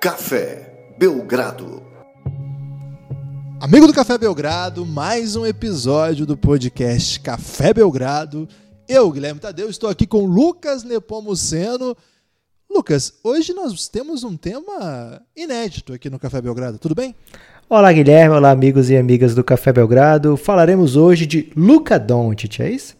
Café Belgrado. Amigo do Café Belgrado, mais um episódio do podcast Café Belgrado. Eu, Guilherme Tadeu, estou aqui com Lucas Nepomuceno. Lucas, hoje nós temos um tema inédito aqui no Café Belgrado, tudo bem? Olá, Guilherme. Olá, amigos e amigas do Café Belgrado. Falaremos hoje de Luca Doncic, é isso?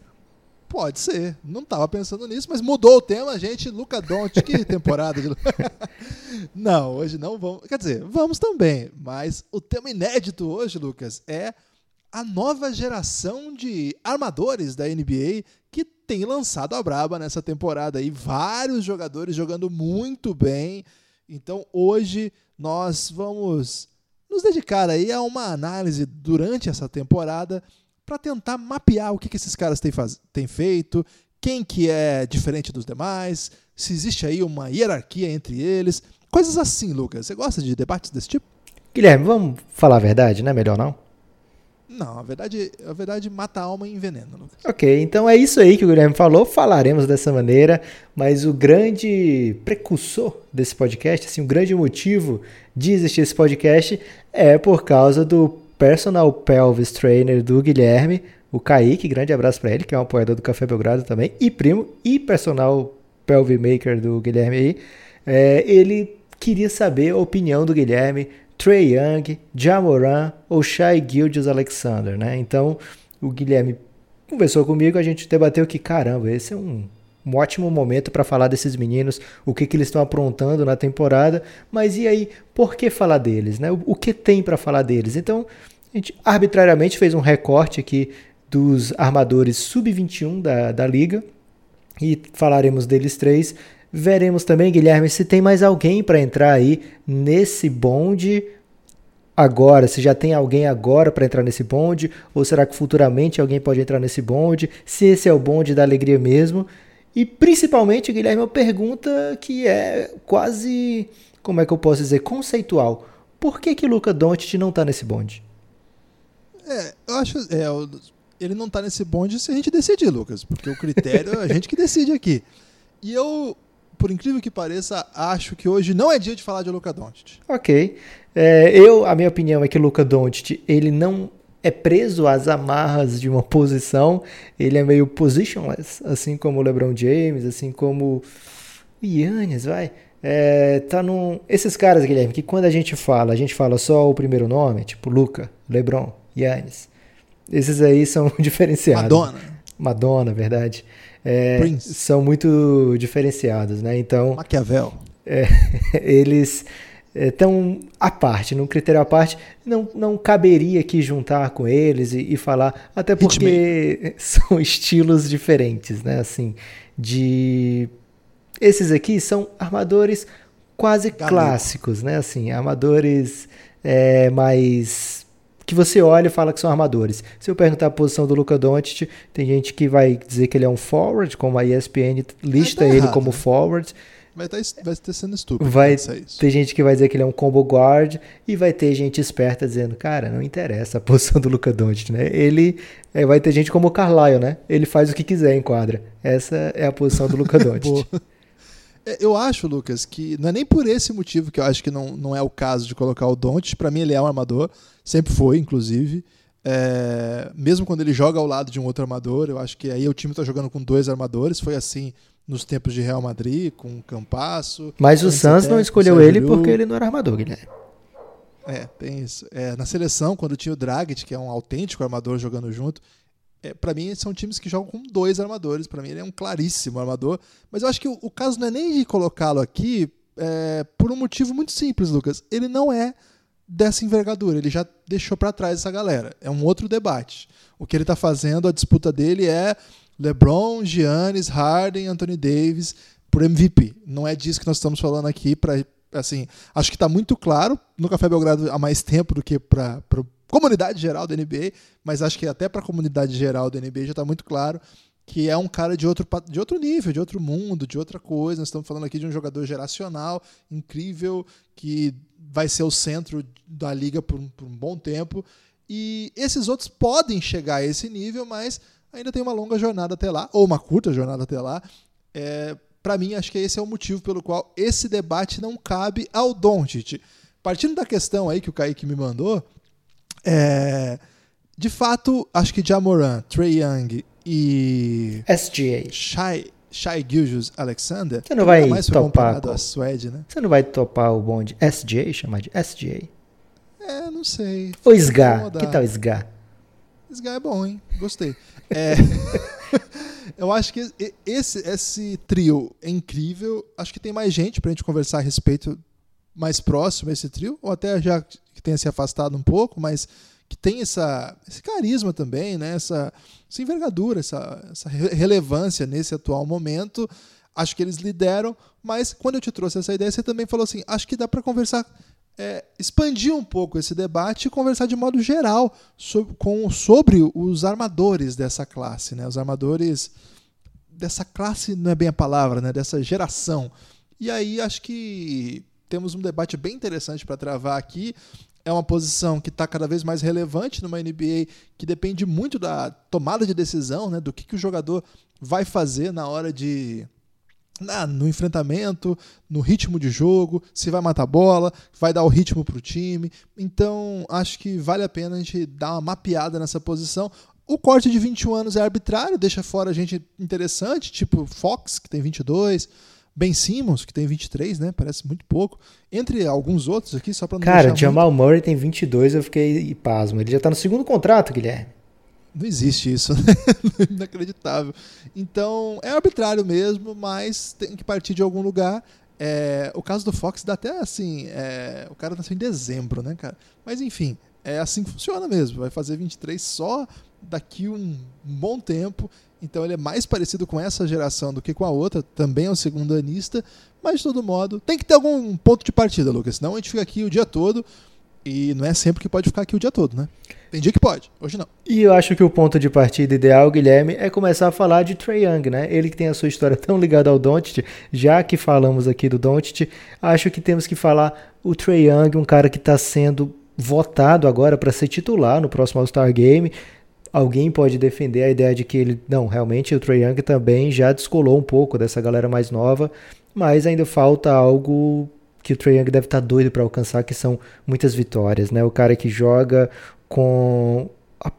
Pode ser. Não estava pensando nisso, mas mudou o tema, gente. Luca Doncic, que temporada de Não, hoje não vamos. Quer dizer, vamos também, mas o tema inédito hoje, Lucas, é a nova geração de armadores da NBA que tem lançado a braba nessa temporada aí, vários jogadores jogando muito bem. Então, hoje nós vamos nos dedicar aí a uma análise durante essa temporada para tentar mapear o que, que esses caras têm, faz... têm feito, quem que é diferente dos demais, se existe aí uma hierarquia entre eles, coisas assim, Lucas. Você gosta de debates desse tipo? Guilherme, vamos falar a verdade, não é melhor não? Não, a verdade, a verdade mata a alma e envenena, Lucas. Ok, então é isso aí que o Guilherme falou, falaremos dessa maneira, mas o grande precursor desse podcast, assim, o grande motivo de existir esse podcast é por causa do personal pelvis trainer do Guilherme, o Kaique, grande abraço para ele, que é um apoiador do Café Belgrado também, e primo, e personal pelvis maker do Guilherme aí. É, ele queria saber a opinião do Guilherme, Trey Young, Jamoran ou Shai Gildius Alexander, né? Então, o Guilherme conversou comigo, a gente debateu que, caramba, esse é um um ótimo momento para falar desses meninos, o que, que eles estão aprontando na temporada. Mas e aí, por que falar deles? Né? O, o que tem para falar deles? Então, a gente arbitrariamente fez um recorte aqui dos armadores sub-21 da, da liga e falaremos deles três. Veremos também, Guilherme, se tem mais alguém para entrar aí nesse bonde agora, se já tem alguém agora para entrar nesse bonde, ou será que futuramente alguém pode entrar nesse bonde, se esse é o bonde da alegria mesmo. E principalmente, Guilherme, uma pergunta que é quase, como é que eu posso dizer, conceitual. Por que que Luca Doncic não está nesse bonde? É, eu acho, é, ele não está nesse bonde se a gente decidir, Lucas, porque o critério é a gente que decide aqui. E eu, por incrível que pareça, acho que hoje não é dia de falar de Luca Doncic. Ok. É, eu, a minha opinião é que Luca Doncic, ele não é preso às amarras de uma posição, ele é meio positionless, assim como o LeBron James, assim como o Yannis, vai. É, tá num... Esses caras, Guilherme, que quando a gente fala, a gente fala só o primeiro nome, tipo Luca, LeBron, Yannis. Esses aí são diferenciados. Madonna. Madonna, verdade. É, são muito diferenciados, né? Então. Maquiavel. É, eles estão à parte, num critério à parte, não, não caberia aqui juntar com eles e, e falar, até porque são estilos diferentes, né? Assim, de esses aqui são armadores quase clássicos, né? Assim, armadores é, mais que você olha e fala que são armadores. Se eu perguntar a posição do Luca Doncic, tem gente que vai dizer que ele é um forward, como a ESPN lista tá ele errado, como né? forward. Vai estar tá vai ter sendo estúpido. Vai ter gente que vai dizer que ele é um combo guard e vai ter gente esperta dizendo, cara, não interessa a posição do Luca Doncic, né? Ele é, vai ter gente como o Carlisle, né? Ele faz o que quiser em quadra. Essa é a posição do Luca Doncic. É, eu acho, Lucas, que não é nem por esse motivo que eu acho que não, não é o caso de colocar o Doncic. Para mim ele é um armador, sempre foi, inclusive. É, mesmo quando ele joga ao lado de um outro armador, eu acho que aí o time está jogando com dois armadores. Foi assim nos tempos de Real Madrid, com Campasso. Mas o Sanz não escolheu ele porque ele não era armador, Guilherme. É, tem isso. É, na seleção, quando tinha o Dragic, que é um autêntico armador jogando junto, é, para mim são times que jogam com dois armadores. Para mim ele é um claríssimo armador. Mas eu acho que o, o caso não é nem de colocá-lo aqui é, por um motivo muito simples, Lucas. Ele não é dessa envergadura. Ele já deixou para trás essa galera. É um outro debate. O que ele está fazendo, a disputa dele é LeBron, Giannis, Harden, Anthony Davis por MVP. Não é disso que nós estamos falando aqui para assim, acho que está muito claro no Café Belgrado há mais tempo do que para a comunidade geral da NBA, mas acho que até para a comunidade geral da NBA já está muito claro que é um cara de outro, de outro nível, de outro mundo, de outra coisa. Nós estamos falando aqui de um jogador geracional, incrível, que vai ser o centro da liga por por um bom tempo. E esses outros podem chegar a esse nível, mas ainda tem uma longa jornada até lá, ou uma curta jornada até lá. É, para mim, acho que esse é o motivo pelo qual esse debate não cabe ao Doncic. Partindo da questão aí que o Kaique me mandou, é, de fato, acho que Jamoran, Trey Young e SGA. Shai, Shai Gilgeous Alexander. Você não vai foi topar. a Suede, né? Você não vai topar o bonde SGA, chamar de SGA? É, não sei. Ou SGA? Incomodar. Que tal SGA? Esse guy é bom, hein? Gostei. É, eu acho que esse, esse trio é incrível. Acho que tem mais gente pra gente conversar a respeito mais próximo esse trio, ou até já que tenha se afastado um pouco, mas que tem essa, esse carisma também, né? essa, essa envergadura, essa, essa re- relevância nesse atual momento. Acho que eles lideram, mas quando eu te trouxe essa ideia, você também falou assim: acho que dá para conversar, é, expandir um pouco esse debate e conversar de modo geral sobre, com, sobre os armadores dessa classe, né? os armadores dessa classe não é bem a palavra, né? dessa geração. E aí acho que temos um debate bem interessante para travar aqui. É uma posição que está cada vez mais relevante numa NBA que depende muito da tomada de decisão, né? do que, que o jogador vai fazer na hora de. Na- no enfrentamento, no ritmo de jogo, se vai matar a bola, vai dar o ritmo para o time. Então, acho que vale a pena a gente dar uma mapeada nessa posição. O corte de 21 anos é arbitrário, deixa fora gente interessante, tipo Fox, que tem 22, Ben Simmons, que tem 23, né? Parece muito pouco. Entre alguns outros aqui, só para não Cara, muito- Jamal Murray tem 22, eu fiquei pasmo. Ele já tá no segundo contrato, Guilherme. Não existe isso, né? Inacreditável. Então, é arbitrário mesmo, mas tem que partir de algum lugar. É, o caso do Fox dá até assim. é, o cara nasceu em dezembro, né, cara? Mas enfim, é assim que funciona mesmo. Vai fazer 23 só daqui um bom tempo. Então ele é mais parecido com essa geração do que com a outra. Também é um segundo anista. Mas de todo modo, tem que ter algum ponto de partida, Lucas. Senão a gente fica aqui o dia todo. E não é sempre que pode ficar aqui o dia todo, né? Tem dia que pode, hoje não. E eu acho que o ponto de partida ideal, Guilherme, é começar a falar de Trae Young, né? Ele que tem a sua história tão ligada ao Doncic, já que falamos aqui do Doncic, acho que temos que falar o Trae Young, um cara que está sendo votado agora para ser titular no próximo All-Star Game. Alguém pode defender a ideia de que ele, não, realmente o Trae Young também já descolou um pouco dessa galera mais nova, mas ainda falta algo que o Trae Young deve estar doido para alcançar, que são muitas vitórias, né? O cara que joga com a,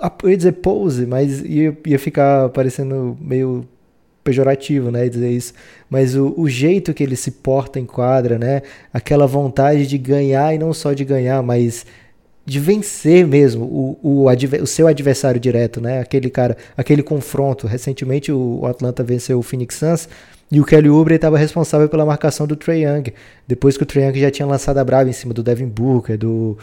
a, eu ia dizer pose, mas ia, ia ficar parecendo meio pejorativo, né, dizer isso, mas o, o jeito que ele se porta em quadra, né, aquela vontade de ganhar e não só de ganhar, mas de vencer mesmo o, o, o seu adversário direto, né, aquele cara, aquele confronto. Recentemente o, o Atlanta venceu o Phoenix Suns e o Kelly Oubre estava responsável pela marcação do Trae Young, depois que o Trae Young já tinha lançado a brava em cima do Devin Booker, do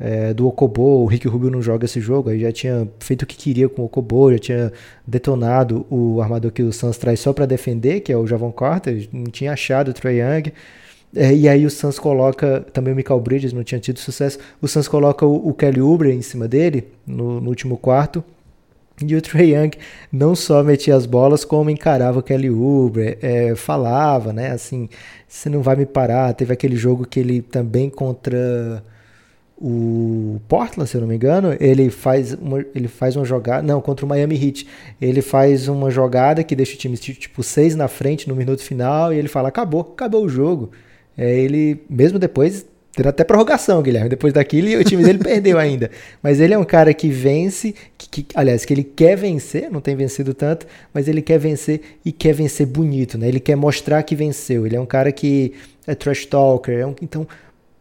é, do Okobo, o Rick Rubio não joga esse jogo, aí já tinha feito o que queria com o Okobo, já tinha detonado o armador que o Suns traz só para defender, que é o Javon Carter, não tinha achado o Trae Young, é, e aí o Suns coloca, também o Michael Bridges não tinha tido sucesso, o Suns coloca o, o Kelly Oubre em cima dele, no, no último quarto, e o Trae Young não só metia as bolas, como encarava o Kelly Oubre, é, falava, né, assim, você não vai me parar, teve aquele jogo que ele também contra o Portland, se eu não me engano, ele faz uma, ele faz uma jogada, não, contra o Miami Heat, ele faz uma jogada que deixa o time tipo seis na frente no minuto final e ele fala acabou, acabou o jogo. É, ele mesmo depois teve até prorrogação, Guilherme, depois daquilo o time dele perdeu ainda. Mas ele é um cara que vence, que, que, aliás, que ele quer vencer, não tem vencido tanto, mas ele quer vencer e quer vencer bonito, né? Ele quer mostrar que venceu. Ele é um cara que é trash talker, é um, então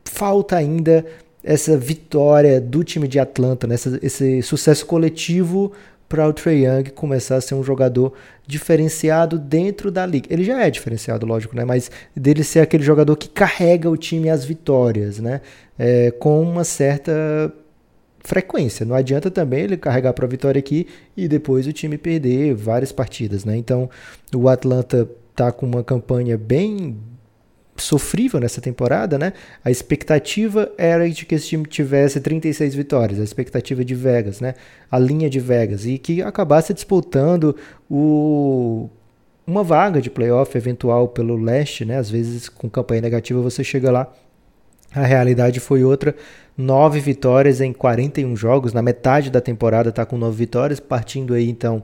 falta ainda essa vitória do time de Atlanta, né? esse, esse sucesso coletivo para o Trae Young começar a ser um jogador diferenciado dentro da liga. Ele já é diferenciado, lógico, né? Mas dele ser aquele jogador que carrega o time às vitórias, né? É, com uma certa frequência. Não adianta também ele carregar para a vitória aqui e depois o time perder várias partidas, né? Então o Atlanta tá com uma campanha bem sofrível nessa temporada, né? A expectativa era de que esse time tivesse 36 vitórias, a expectativa de Vegas, né? A linha de Vegas e que acabasse disputando o uma vaga de playoff eventual pelo leste, né? Às vezes com campanha negativa você chega lá. A realidade foi outra, nove vitórias em 41 jogos, na metade da temporada está com nove vitórias, partindo aí então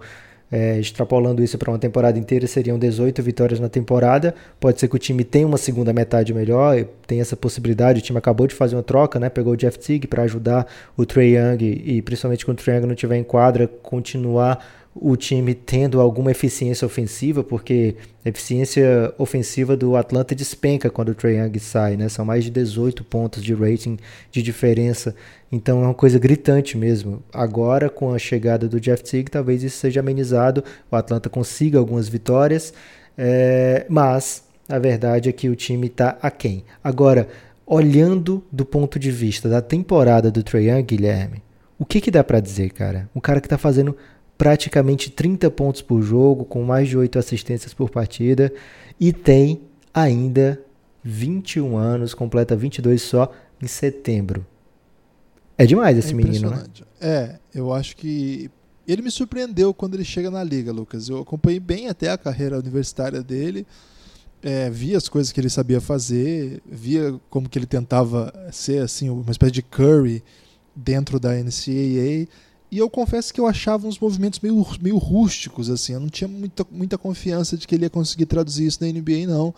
É, extrapolando isso para uma temporada inteira, seriam 18 vitórias na temporada. Pode ser que o time tenha uma segunda metade melhor, tem essa possibilidade. O time acabou de fazer uma troca, né? Pegou o Jeff Teague para ajudar o Trey Young e, principalmente quando o Trey Young não estiver em quadra, continuar o time tendo alguma eficiência ofensiva, porque a eficiência ofensiva do Atlanta despenca quando o Trae Young sai, né? São mais de 18 pontos de rating de diferença. Então é uma coisa gritante mesmo. Agora, com a chegada do Jeff Teague, talvez isso seja amenizado, o Atlanta consiga algumas vitórias, é... mas a verdade é que o time está aquém. Agora, olhando do ponto de vista da temporada do Trae Young, Guilherme, o que, que dá para dizer, cara? Um cara que está fazendo praticamente 30 pontos por jogo, com mais de 8 assistências por partida e tem ainda 21 anos, completa 22 só em setembro. É demais esse é menino, né? É, eu acho que ele me surpreendeu quando ele chega na liga, Lucas. Eu acompanhei bem até a carreira universitária dele, é, vi as coisas que ele sabia fazer, via como que ele tentava ser assim uma espécie de Curry dentro da NCAA e eu confesso que eu achava uns movimentos meio, meio rústicos, assim. Eu não tinha muita, muita confiança de que ele ia conseguir traduzir isso na NBA, não.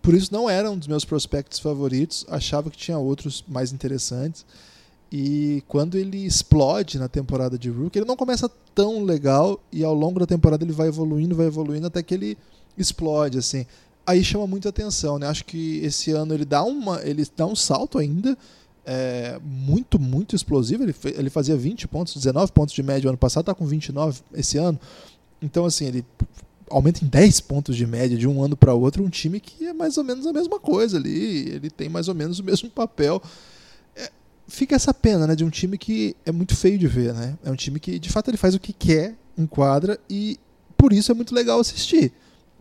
Por isso não era um dos meus prospectos favoritos. Achava que tinha outros mais interessantes. E quando ele explode na temporada de Rook, ele não começa tão legal e ao longo da temporada ele vai evoluindo, vai evoluindo até que ele explode, assim. Aí chama muita atenção, né? Acho que esse ano ele dá uma, ele dá um salto ainda é, muito, muito explosivo. Ele, ele fazia 20 pontos, 19 pontos de média ano passado, está com 29 esse ano. Então, assim, ele aumenta em 10 pontos de média de um ano para outro. Um time que é mais ou menos a mesma coisa ali. Ele tem mais ou menos o mesmo papel. É, fica essa pena, né? De um time que é muito feio de ver, né? É um time que, de fato, ele faz o que quer em quadra e por isso é muito legal assistir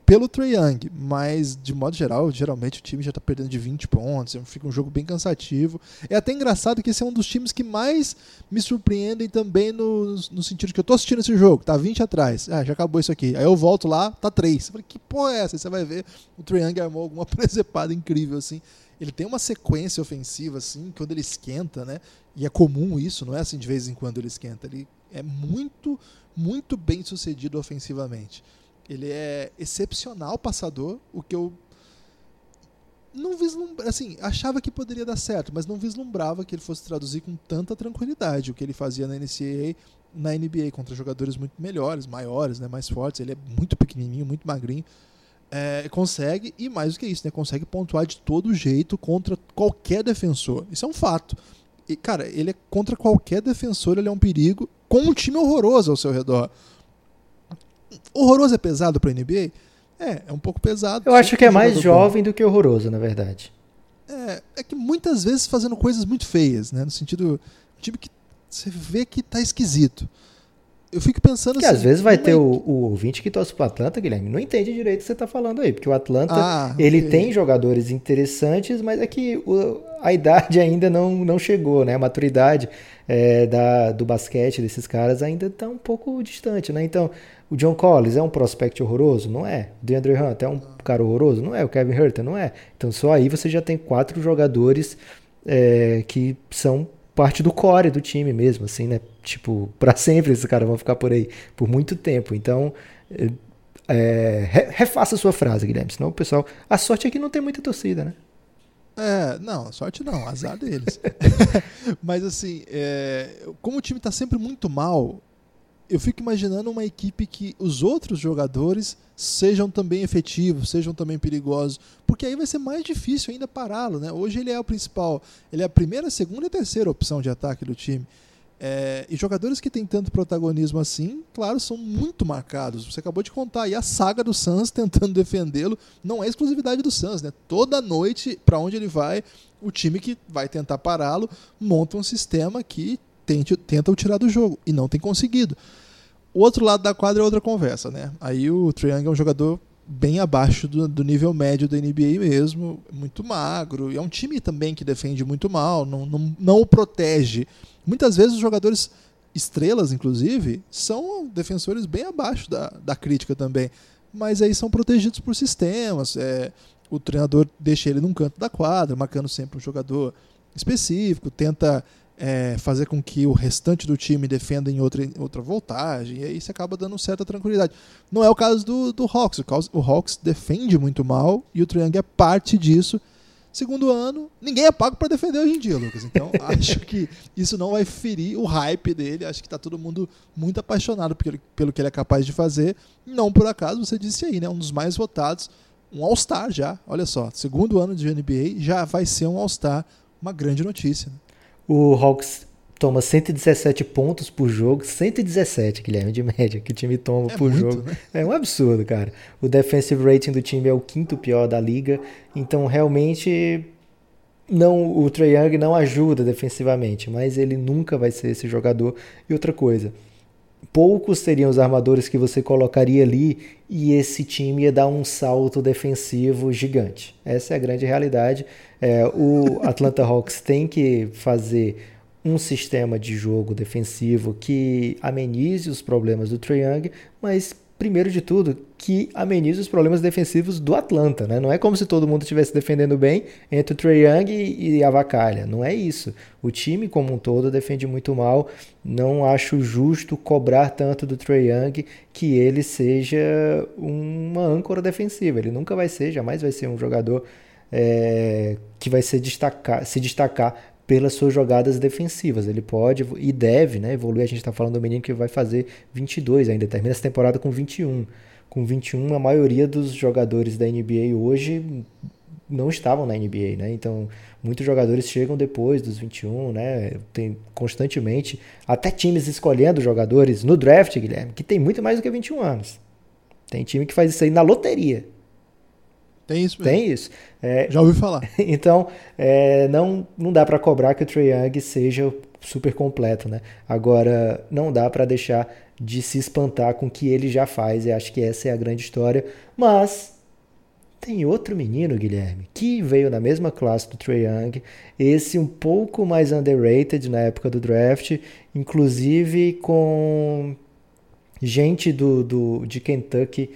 pelo Trae Young, mas de modo geral, geralmente o time já está perdendo de 20 pontos, fica um jogo bem cansativo. É até engraçado que esse é um dos times que mais me surpreendem também no, no sentido que eu tô assistindo esse jogo, tá 20 atrás, ah, já acabou isso aqui. Aí eu volto lá, tá 3. Eu falei, que porra é essa? Aí você vai ver, o Trae Young armou alguma presepada incrível assim. Ele tem uma sequência ofensiva assim, quando ele esquenta, né? E é comum isso, não é assim de vez em quando ele esquenta. Ele é muito, muito bem sucedido ofensivamente. Ele é excepcional passador, o que eu não vislumbrava, assim, achava que poderia dar certo, mas não vislumbrava que ele fosse traduzir com tanta tranquilidade o que ele fazia na NCAA, na NBA contra jogadores muito melhores, maiores, né, mais fortes. Ele é muito pequenininho, muito magrinho. É, consegue, e mais do que isso, né, consegue pontuar de todo jeito contra qualquer defensor. Isso é um fato. E, cara, ele é contra qualquer defensor, ele é um perigo com um time horroroso ao seu redor. Horroroso é pesado para NBA? É, é um pouco pesado. Eu acho que é mais jovem bom. do que horroroso, na verdade. É, é que muitas vezes fazendo coisas muito feias, né? No sentido, um time que você vê que tá esquisito. Eu fico pensando que assim. às vezes vai ter o, o ouvinte que torce pro Atlanta, Guilherme, não entende direito o que você tá falando aí, porque o Atlanta, ah, ele okay. tem jogadores interessantes, mas é que o, a idade ainda não, não chegou, né? A maturidade é, da, do basquete desses caras ainda tá um pouco distante, né? Então, o John Collins é um prospect horroroso? Não é. O DeAndre Hunt é um cara horroroso? Não é. O Kevin Herter? Não é. Então só aí você já tem quatro jogadores é, que são parte do core do time mesmo, assim, né? Tipo, para sempre esses caras vão ficar por aí, por muito tempo. Então, é, refaça a sua frase, Guilherme, senão o pessoal... A sorte é que não tem muita torcida, né? É, não, sorte não, azar deles. Mas assim, é, como o time está sempre muito mal, eu fico imaginando uma equipe que os outros jogadores sejam também efetivos, sejam também perigosos, porque aí vai ser mais difícil ainda pará-lo, né? Hoje ele é o principal, ele é a primeira, segunda e terceira opção de ataque do time. É, e jogadores que têm tanto protagonismo assim, claro, são muito marcados. Você acabou de contar aí a saga do Suns tentando defendê-lo. Não é exclusividade do Suns, né? Toda noite, para onde ele vai, o time que vai tentar pará-lo monta um sistema que tente, tenta o tirar do jogo e não tem conseguido. O outro lado da quadra é outra conversa, né? Aí o Triangle é um jogador bem abaixo do, do, nível médio da NBA mesmo, muito magro, e é um time também que defende muito mal, não, não, não o protege. Muitas vezes os jogadores estrelas, inclusive, são defensores bem abaixo da, da crítica também, mas aí são protegidos por sistemas. É, o treinador deixa ele num canto da quadra, marcando sempre um jogador específico, tenta é, fazer com que o restante do time defenda em outra, outra voltagem, e aí você acaba dando certa tranquilidade. Não é o caso do, do Hawks, o, caso, o Hawks defende muito mal e o Triang é parte disso. Segundo ano, ninguém é pago para defender hoje em dia, Lucas. Então, acho que isso não vai ferir o hype dele. Acho que está todo mundo muito apaixonado pelo, pelo que ele é capaz de fazer. Não por acaso, você disse aí, né? Um dos mais votados, um All-Star já. Olha só, segundo ano de NBA, já vai ser um All-Star. Uma grande notícia. Né? O Hawks toma 117 pontos por jogo, 117, Guilherme, de média, que o time toma é por muito, jogo. Né? É um absurdo, cara. O defensive rating do time é o quinto pior da liga, então realmente não o Trae Young não ajuda defensivamente, mas ele nunca vai ser esse jogador. E outra coisa, poucos seriam os armadores que você colocaria ali e esse time ia dar um salto defensivo gigante. Essa é a grande realidade. É, o Atlanta Hawks tem que fazer um sistema de jogo defensivo que amenize os problemas do Trae Young, mas primeiro de tudo, que amenize os problemas defensivos do Atlanta, né? Não é como se todo mundo estivesse defendendo bem entre o Trae Young e, e a Vacalha. Não é isso. O time como um todo defende muito mal. Não acho justo cobrar tanto do Trae Young que ele seja uma âncora defensiva. Ele nunca vai ser, jamais vai ser um jogador é, que vai se destacar, se destacar pelas suas jogadas defensivas. Ele pode e deve né, evoluir. A gente está falando do menino que vai fazer 22 ainda, termina essa temporada com 21. Com 21, a maioria dos jogadores da NBA hoje não estavam na NBA, né? Então, muitos jogadores chegam depois dos 21, né? Tem constantemente até times escolhendo jogadores no draft, Guilherme, que tem muito mais do que 21 anos. Tem time que faz isso aí na loteria. Tem isso mesmo. Tem isso. É, Já ouvi falar. então, é, não, não dá para cobrar que o Trae Young seja super completo, né? Agora, não dá para deixar de se espantar com o que ele já faz, e acho que essa é a grande história. Mas tem outro menino, Guilherme, que veio na mesma classe do Trae Young, esse um pouco mais underrated na época do draft, inclusive com gente do, do de Kentucky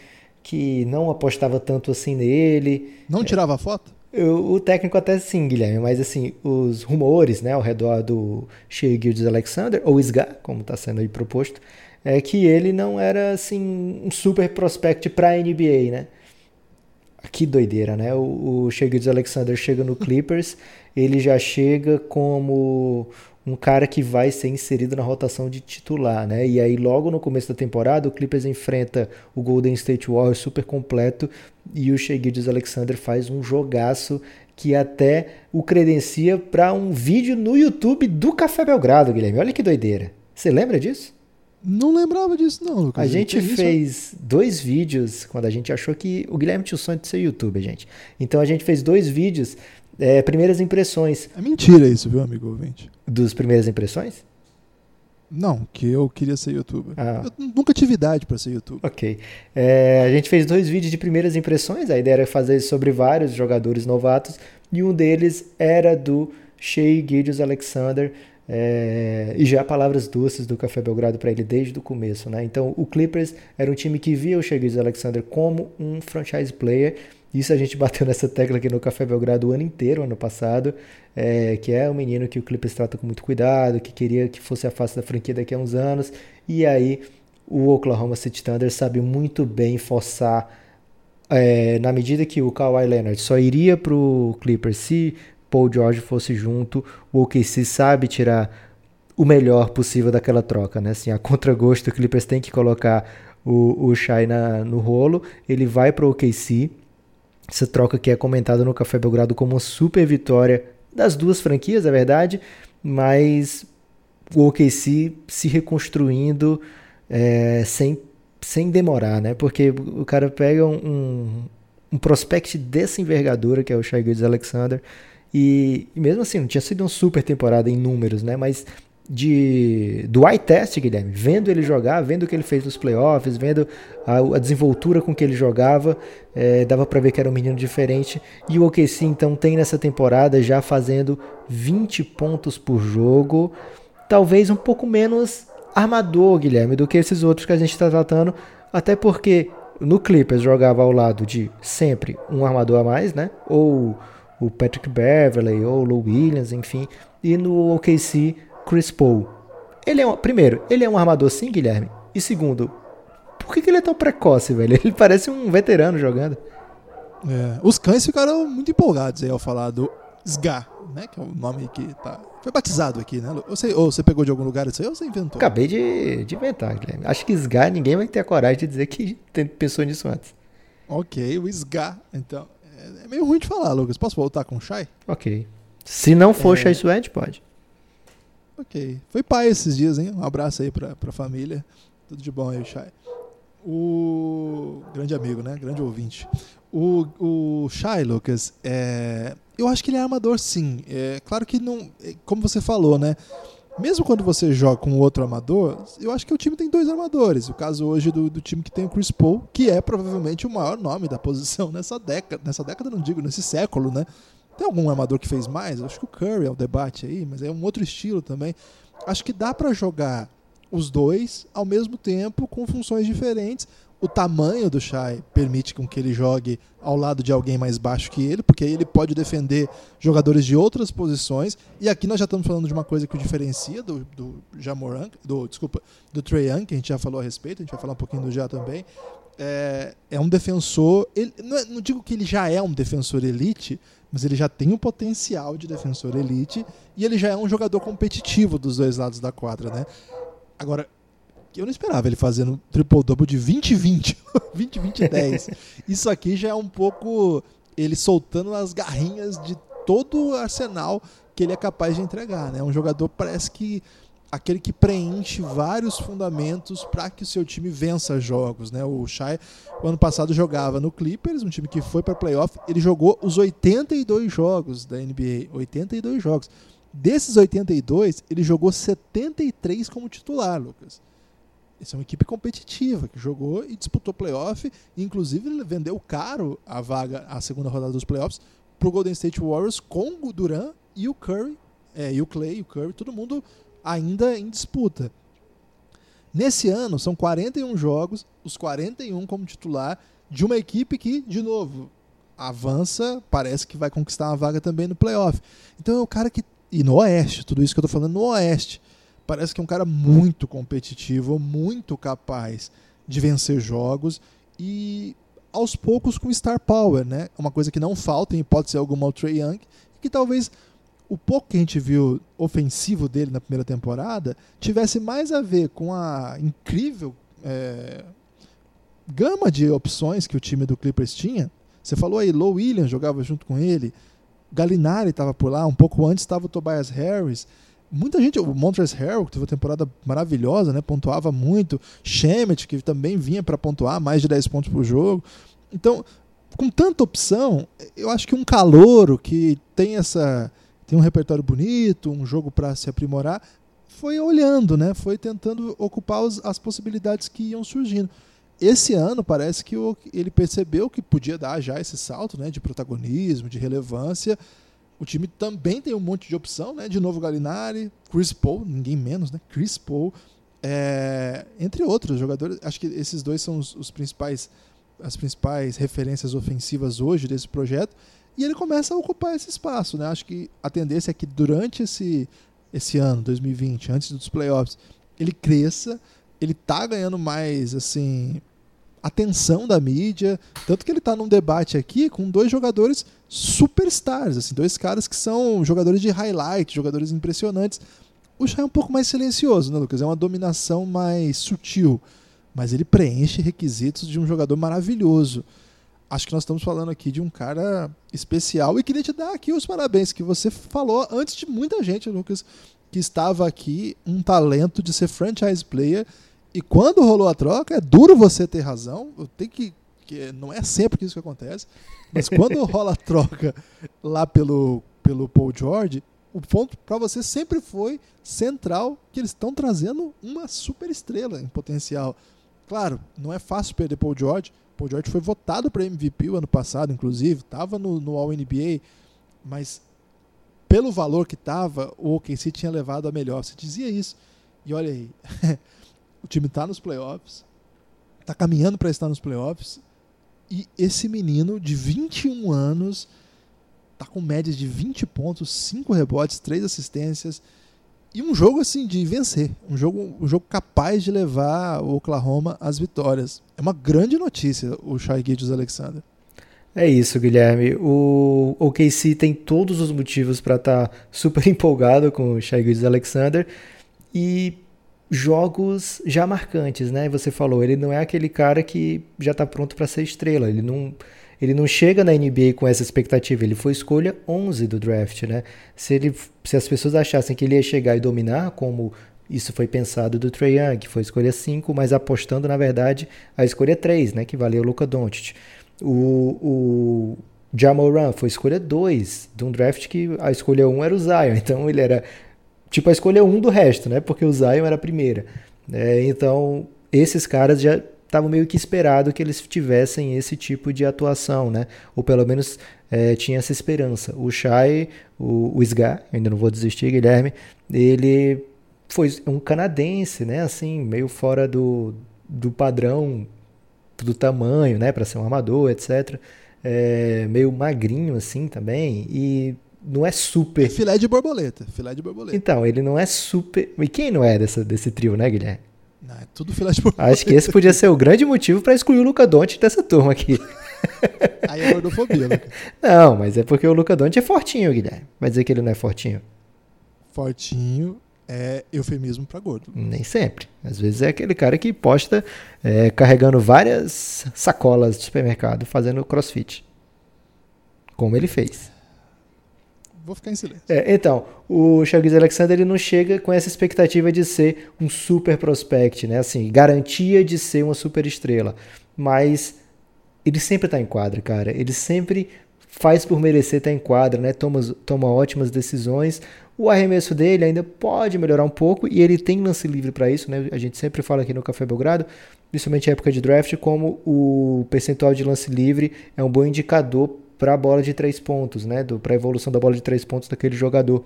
que não apostava tanto assim nele. Não tirava foto? Eu, o técnico até sim, Guilherme, mas assim, os rumores né, ao redor do Shea Gildes Alexander, ou SGA, como está sendo aí proposto, é que ele não era assim um super prospect para a NBA, né? Que doideira, né? O, o Shea Gildes Alexander chega no Clippers, ele já chega como um cara que vai ser inserido na rotação de titular, né? E aí logo no começo da temporada o Clippers enfrenta o Golden State Warriors super completo e o Shea Alexander faz um jogaço que até o credencia para um vídeo no YouTube do Café Belgrado, Guilherme. Olha que doideira. Você lembra disso? Não lembrava disso não, Lucas. A gente fez dois vídeos quando a gente achou que o Guilherme tinha o sonho de ser YouTube, gente. Então a gente fez dois vídeos é, primeiras impressões. É mentira isso, viu, amigo ouvinte? Dos primeiras impressões? Não, que eu queria ser youtuber. Ah. Eu nunca tive idade para ser youtuber. Ok. É, a gente fez dois vídeos de primeiras impressões. A ideia era fazer sobre vários jogadores novatos. E um deles era do Shea Gildius Alexander. É, e já palavras doces do Café Belgrado para ele desde o começo. Né? Então, o Clippers era um time que via o Shea Gildius Alexander como um franchise player isso a gente bateu nessa tecla aqui no Café Belgrado o ano inteiro, ano passado, é, que é um menino que o Clippers trata com muito cuidado, que queria que fosse a face da franquia daqui a uns anos, e aí o Oklahoma City Thunder sabe muito bem forçar, é, na medida que o Kawhi Leonard só iria para o Clippers se Paul George fosse junto, o OKC sabe tirar o melhor possível daquela troca, né? Assim, a contragosto, o Clippers tem que colocar o, o Shai na, no rolo, ele vai para o OKC, essa troca que é comentada no Café Belgrado como uma super vitória das duas franquias, é verdade, mas o OKC se reconstruindo é, sem, sem demorar, né? Porque o cara pega um, um prospect dessa envergadura, que é o Shai Alexander, e, e, mesmo assim, não tinha sido uma super temporada em números, né? Mas de do eye test, Guilherme, vendo ele jogar, vendo o que ele fez nos playoffs, vendo a, a desenvoltura com que ele jogava, é, dava para ver que era um menino diferente. E o OKC então tem nessa temporada já fazendo 20 pontos por jogo, talvez um pouco menos armador, Guilherme, do que esses outros que a gente está tratando, até porque no Clippers jogava ao lado de sempre um armador a mais, né? Ou o Patrick Beverley ou o Lou Williams, enfim. E no OKC Chris Paul. Ele é um, primeiro, ele é um armador sim, Guilherme. E segundo, por que, que ele é tão precoce, velho? Ele parece um veterano jogando. É, os cães ficaram muito empolgados aí ao falar do Sgar, né? Que é o nome que tá. Foi batizado aqui, né? Ou você, ou você pegou de algum lugar isso aí ou você inventou? Acabei de, de inventar, Guilherme. Acho que Sgar ninguém vai ter a coragem de dizer que pensou nisso antes. Ok, o Sgar. Então, é, é meio ruim de falar, Lucas. Posso voltar com o Shai? Ok. Se não for é... Shai Suede, pode. Ok. Foi pai esses dias, hein? Um abraço aí pra, pra família. Tudo de bom aí, Shai. O grande amigo, né? Grande ouvinte. O, o Lucas, é... eu acho que ele é armador sim. É claro que não. É, como você falou, né? Mesmo quando você joga com outro armador, eu acho que o time tem dois armadores. O caso hoje do, do time que tem o Chris Paul, que é provavelmente o maior nome da posição nessa década. Nessa década, não digo, nesse século, né? Tem algum armador que fez mais? Acho que o Curry é o debate aí, mas é um outro estilo também. Acho que dá para jogar os dois ao mesmo tempo com funções diferentes. O tamanho do Shai permite com que ele jogue ao lado de alguém mais baixo que ele, porque aí ele pode defender jogadores de outras posições. E aqui nós já estamos falando de uma coisa que o diferencia do, do Jamoran, do desculpa, do Trey Young, que a gente já falou a respeito, a gente vai falar um pouquinho do já também. É, é um defensor. Ele, não, é, não digo que ele já é um defensor elite, mas ele já tem o potencial de defensor elite e ele já é um jogador competitivo dos dois lados da quadra, né? Agora, eu não esperava ele fazendo triple-double de 20 20, 20 20 10. Isso aqui já é um pouco ele soltando as garrinhas de todo o arsenal que ele é capaz de entregar, né? Um jogador parece que aquele que preenche vários fundamentos para que o seu time vença jogos, né? O Shai, o ano passado jogava no Clippers, um time que foi para playoff, ele jogou os 82 jogos da NBA, 82 jogos. Desses 82, ele jogou 73 como titular, Lucas. Essa é uma equipe competitiva que jogou e disputou playoff. Inclusive, ele vendeu caro a vaga, a segunda rodada dos playoffs, para o Golden State Warriors com o Duran e o Curry, é, e o Clay, e o Curry, todo mundo ainda em disputa. Nesse ano, são 41 jogos, os 41 como titular, de uma equipe que, de novo, avança, parece que vai conquistar uma vaga também no playoff. Então é o cara que e no Oeste, tudo isso que eu estou falando no Oeste. Parece que é um cara muito competitivo, muito capaz de vencer jogos e aos poucos com star power, né? Uma coisa que não falta em hipótese alguma ao Trey Young, que talvez o pouco que a gente viu ofensivo dele na primeira temporada tivesse mais a ver com a incrível é, gama de opções que o time do Clippers tinha. Você falou aí, Low Williams jogava junto com ele, Galinari estava por lá, um pouco antes estava o Tobias Harris. Muita gente, o Montrezl Harrell, que teve uma temporada maravilhosa, né, pontuava muito. Shemet, que também vinha para pontuar mais de 10 pontos por jogo. Então, com tanta opção, eu acho que um calouro que tem essa tem um repertório bonito, um jogo para se aprimorar, foi olhando, né? Foi tentando ocupar os, as possibilidades que iam surgindo esse ano parece que o, ele percebeu que podia dar já esse salto né, de protagonismo, de relevância. O time também tem um monte de opção, né? De novo Galinari, Chris Paul, ninguém menos, né? Chris Paul, é, entre outros jogadores. Acho que esses dois são os, os, principais, as principais referências ofensivas hoje desse projeto. E ele começa a ocupar esse espaço, né? Acho que a tendência é que durante esse, esse ano, 2020, antes dos playoffs, ele cresça ele tá ganhando mais, assim, atenção da mídia, tanto que ele tá num debate aqui com dois jogadores superstars, assim, dois caras que são jogadores de highlight, jogadores impressionantes. O Shai é um pouco mais silencioso, né, Lucas? É uma dominação mais sutil, mas ele preenche requisitos de um jogador maravilhoso. Acho que nós estamos falando aqui de um cara especial e queria te dar aqui os parabéns que você falou antes de muita gente, Lucas, que estava aqui um talento de ser franchise player e quando rolou a troca, é duro você ter razão. Eu tenho que. que não é sempre que isso que acontece. Mas quando rola a troca lá pelo, pelo Paul George, o ponto para você sempre foi central que eles estão trazendo uma super estrela em potencial. Claro, não é fácil perder Paul George. Paul George foi votado para MVP o ano passado, inclusive, estava no, no All-NBA, mas pelo valor que estava, o OKC tinha levado a melhor. Você dizia isso. E olha aí, O time está nos playoffs, está caminhando para estar nos playoffs. E esse menino de 21 anos está com médias de 20 pontos, 5 rebotes, 3 assistências. E um jogo assim de vencer, um jogo, um jogo capaz de levar o Oklahoma às vitórias. É uma grande notícia o Shai Gilgeous Alexander. É isso, Guilherme. O OKC tem todos os motivos para estar tá super empolgado com o Shai Gilgeous Alexander e jogos já marcantes, né? Você falou, ele não é aquele cara que já está pronto para ser estrela. Ele não ele não chega na NBA com essa expectativa, ele foi escolha 11 do draft, né? Se, ele, se as pessoas achassem que ele ia chegar e dominar, como isso foi pensado do Trae Young, que foi escolha 5, mas apostando, na verdade, a escolha 3, né? Que valeu o Luka Doncic. O, o Jamoran foi escolha 2 de um draft que a escolha 1 um era o Zion, então ele era tipo a escolha 1 um do resto, né? Porque o Zion era a primeira. É, então, esses caras já estava meio que esperado que eles tivessem esse tipo de atuação, né? Ou pelo menos é, tinha essa esperança. O Shai, o, o Sgar, ainda não vou desistir, Guilherme, ele foi um canadense, né? Assim, meio fora do, do padrão do tamanho, né? Para ser um amador, etc. É, meio magrinho assim também e não é super. É filé de borboleta, filé de borboleta. Então, ele não é super. E quem não é dessa, desse trio, né, Guilherme? Não, é tudo filé de borboleta. Acho que esse podia ser o grande motivo para excluir o Luca Doncic dessa turma aqui. Aí é gordofobia, né? Não, mas é porque o Luca Doncic é fortinho, Guilherme. Vai dizer que ele não é fortinho? Fortinho é eufemismo para gordo. Nem sempre. Às vezes é aquele cara que posta é, carregando várias sacolas de supermercado fazendo crossfit. Como ele fez vou ficar em silêncio. É, então, o Charles Alexander ele não chega com essa expectativa de ser um super prospect, né? Assim, garantia de ser uma super estrela. Mas ele sempre está em quadra, cara. Ele sempre faz por merecer estar tá em quadra, né? Toma, toma ótimas decisões. O arremesso dele ainda pode melhorar um pouco e ele tem lance livre para isso, né? A gente sempre fala aqui no Café Belgrado, principalmente na época de draft, como o percentual de lance livre é um bom indicador para a bola de três pontos, né? Para a evolução da bola de três pontos daquele jogador.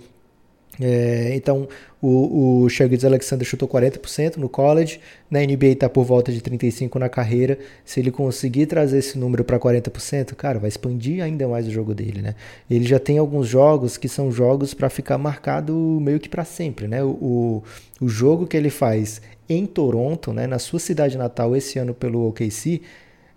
É, então, o, o Shaggy Alexander chutou 40% no college, na NBA está por volta de 35% na carreira. Se ele conseguir trazer esse número para 40%, cara, vai expandir ainda mais o jogo dele, né? Ele já tem alguns jogos que são jogos para ficar marcado meio que para sempre, né? O, o, o jogo que ele faz em Toronto, né, na sua cidade natal esse ano pelo OKC,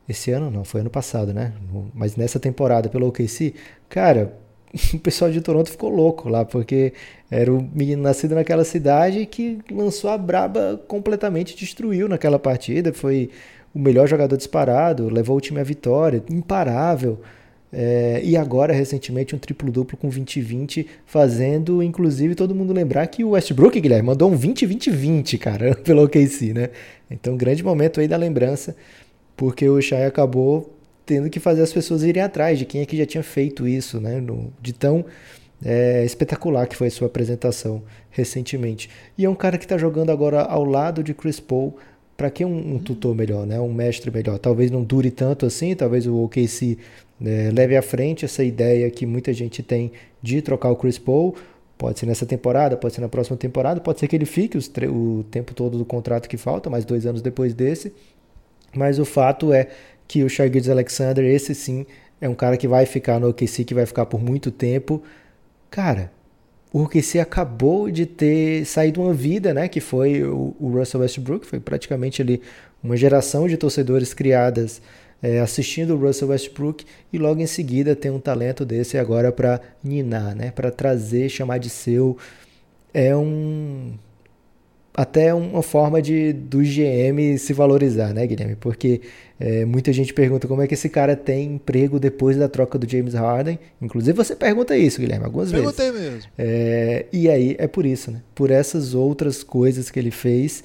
esse ano não, foi ano passado, né? Mas nessa temporada pelo OKC, cara, o pessoal de Toronto ficou louco lá, porque era o menino nascido naquela cidade que lançou a braba completamente, destruiu naquela partida, foi o melhor jogador disparado, levou o time à vitória, imparável. É, e agora, recentemente, um triplo-duplo com 20-20, fazendo, inclusive, todo mundo lembrar que o Westbrook, Guilherme, mandou um 20-20-20, cara, pelo OKC, né? Então, grande momento aí da lembrança porque o Shai acabou tendo que fazer as pessoas irem atrás de quem é que já tinha feito isso, né? No, de tão é, espetacular que foi a sua apresentação recentemente. E é um cara que está jogando agora ao lado de Chris Paul. Para que um, um, tutor melhor, né? um mestre melhor? Talvez não dure tanto assim, talvez o OKC é, leve à frente essa ideia que muita gente tem de trocar o Chris Paul. Pode ser nessa temporada, pode ser na próxima temporada, pode ser que ele fique o tempo todo do contrato que falta, mais dois anos depois desse. Mas o fato é que o Shai Alexander, esse sim, é um cara que vai ficar no OKC, que vai ficar por muito tempo. Cara, o OKC acabou de ter saído uma vida, né? Que foi o, o Russell Westbrook, foi praticamente ali uma geração de torcedores criadas é, assistindo o Russell Westbrook e logo em seguida tem um talento desse agora para ninar, né? Para trazer, chamar de seu. É um até uma forma de do GM se valorizar, né, Guilherme? Porque é, muita gente pergunta como é que esse cara tem emprego depois da troca do James Harden. Inclusive você pergunta isso, Guilherme, algumas Perguntei vezes. mesmo. É, e aí é por isso, né? Por essas outras coisas que ele fez,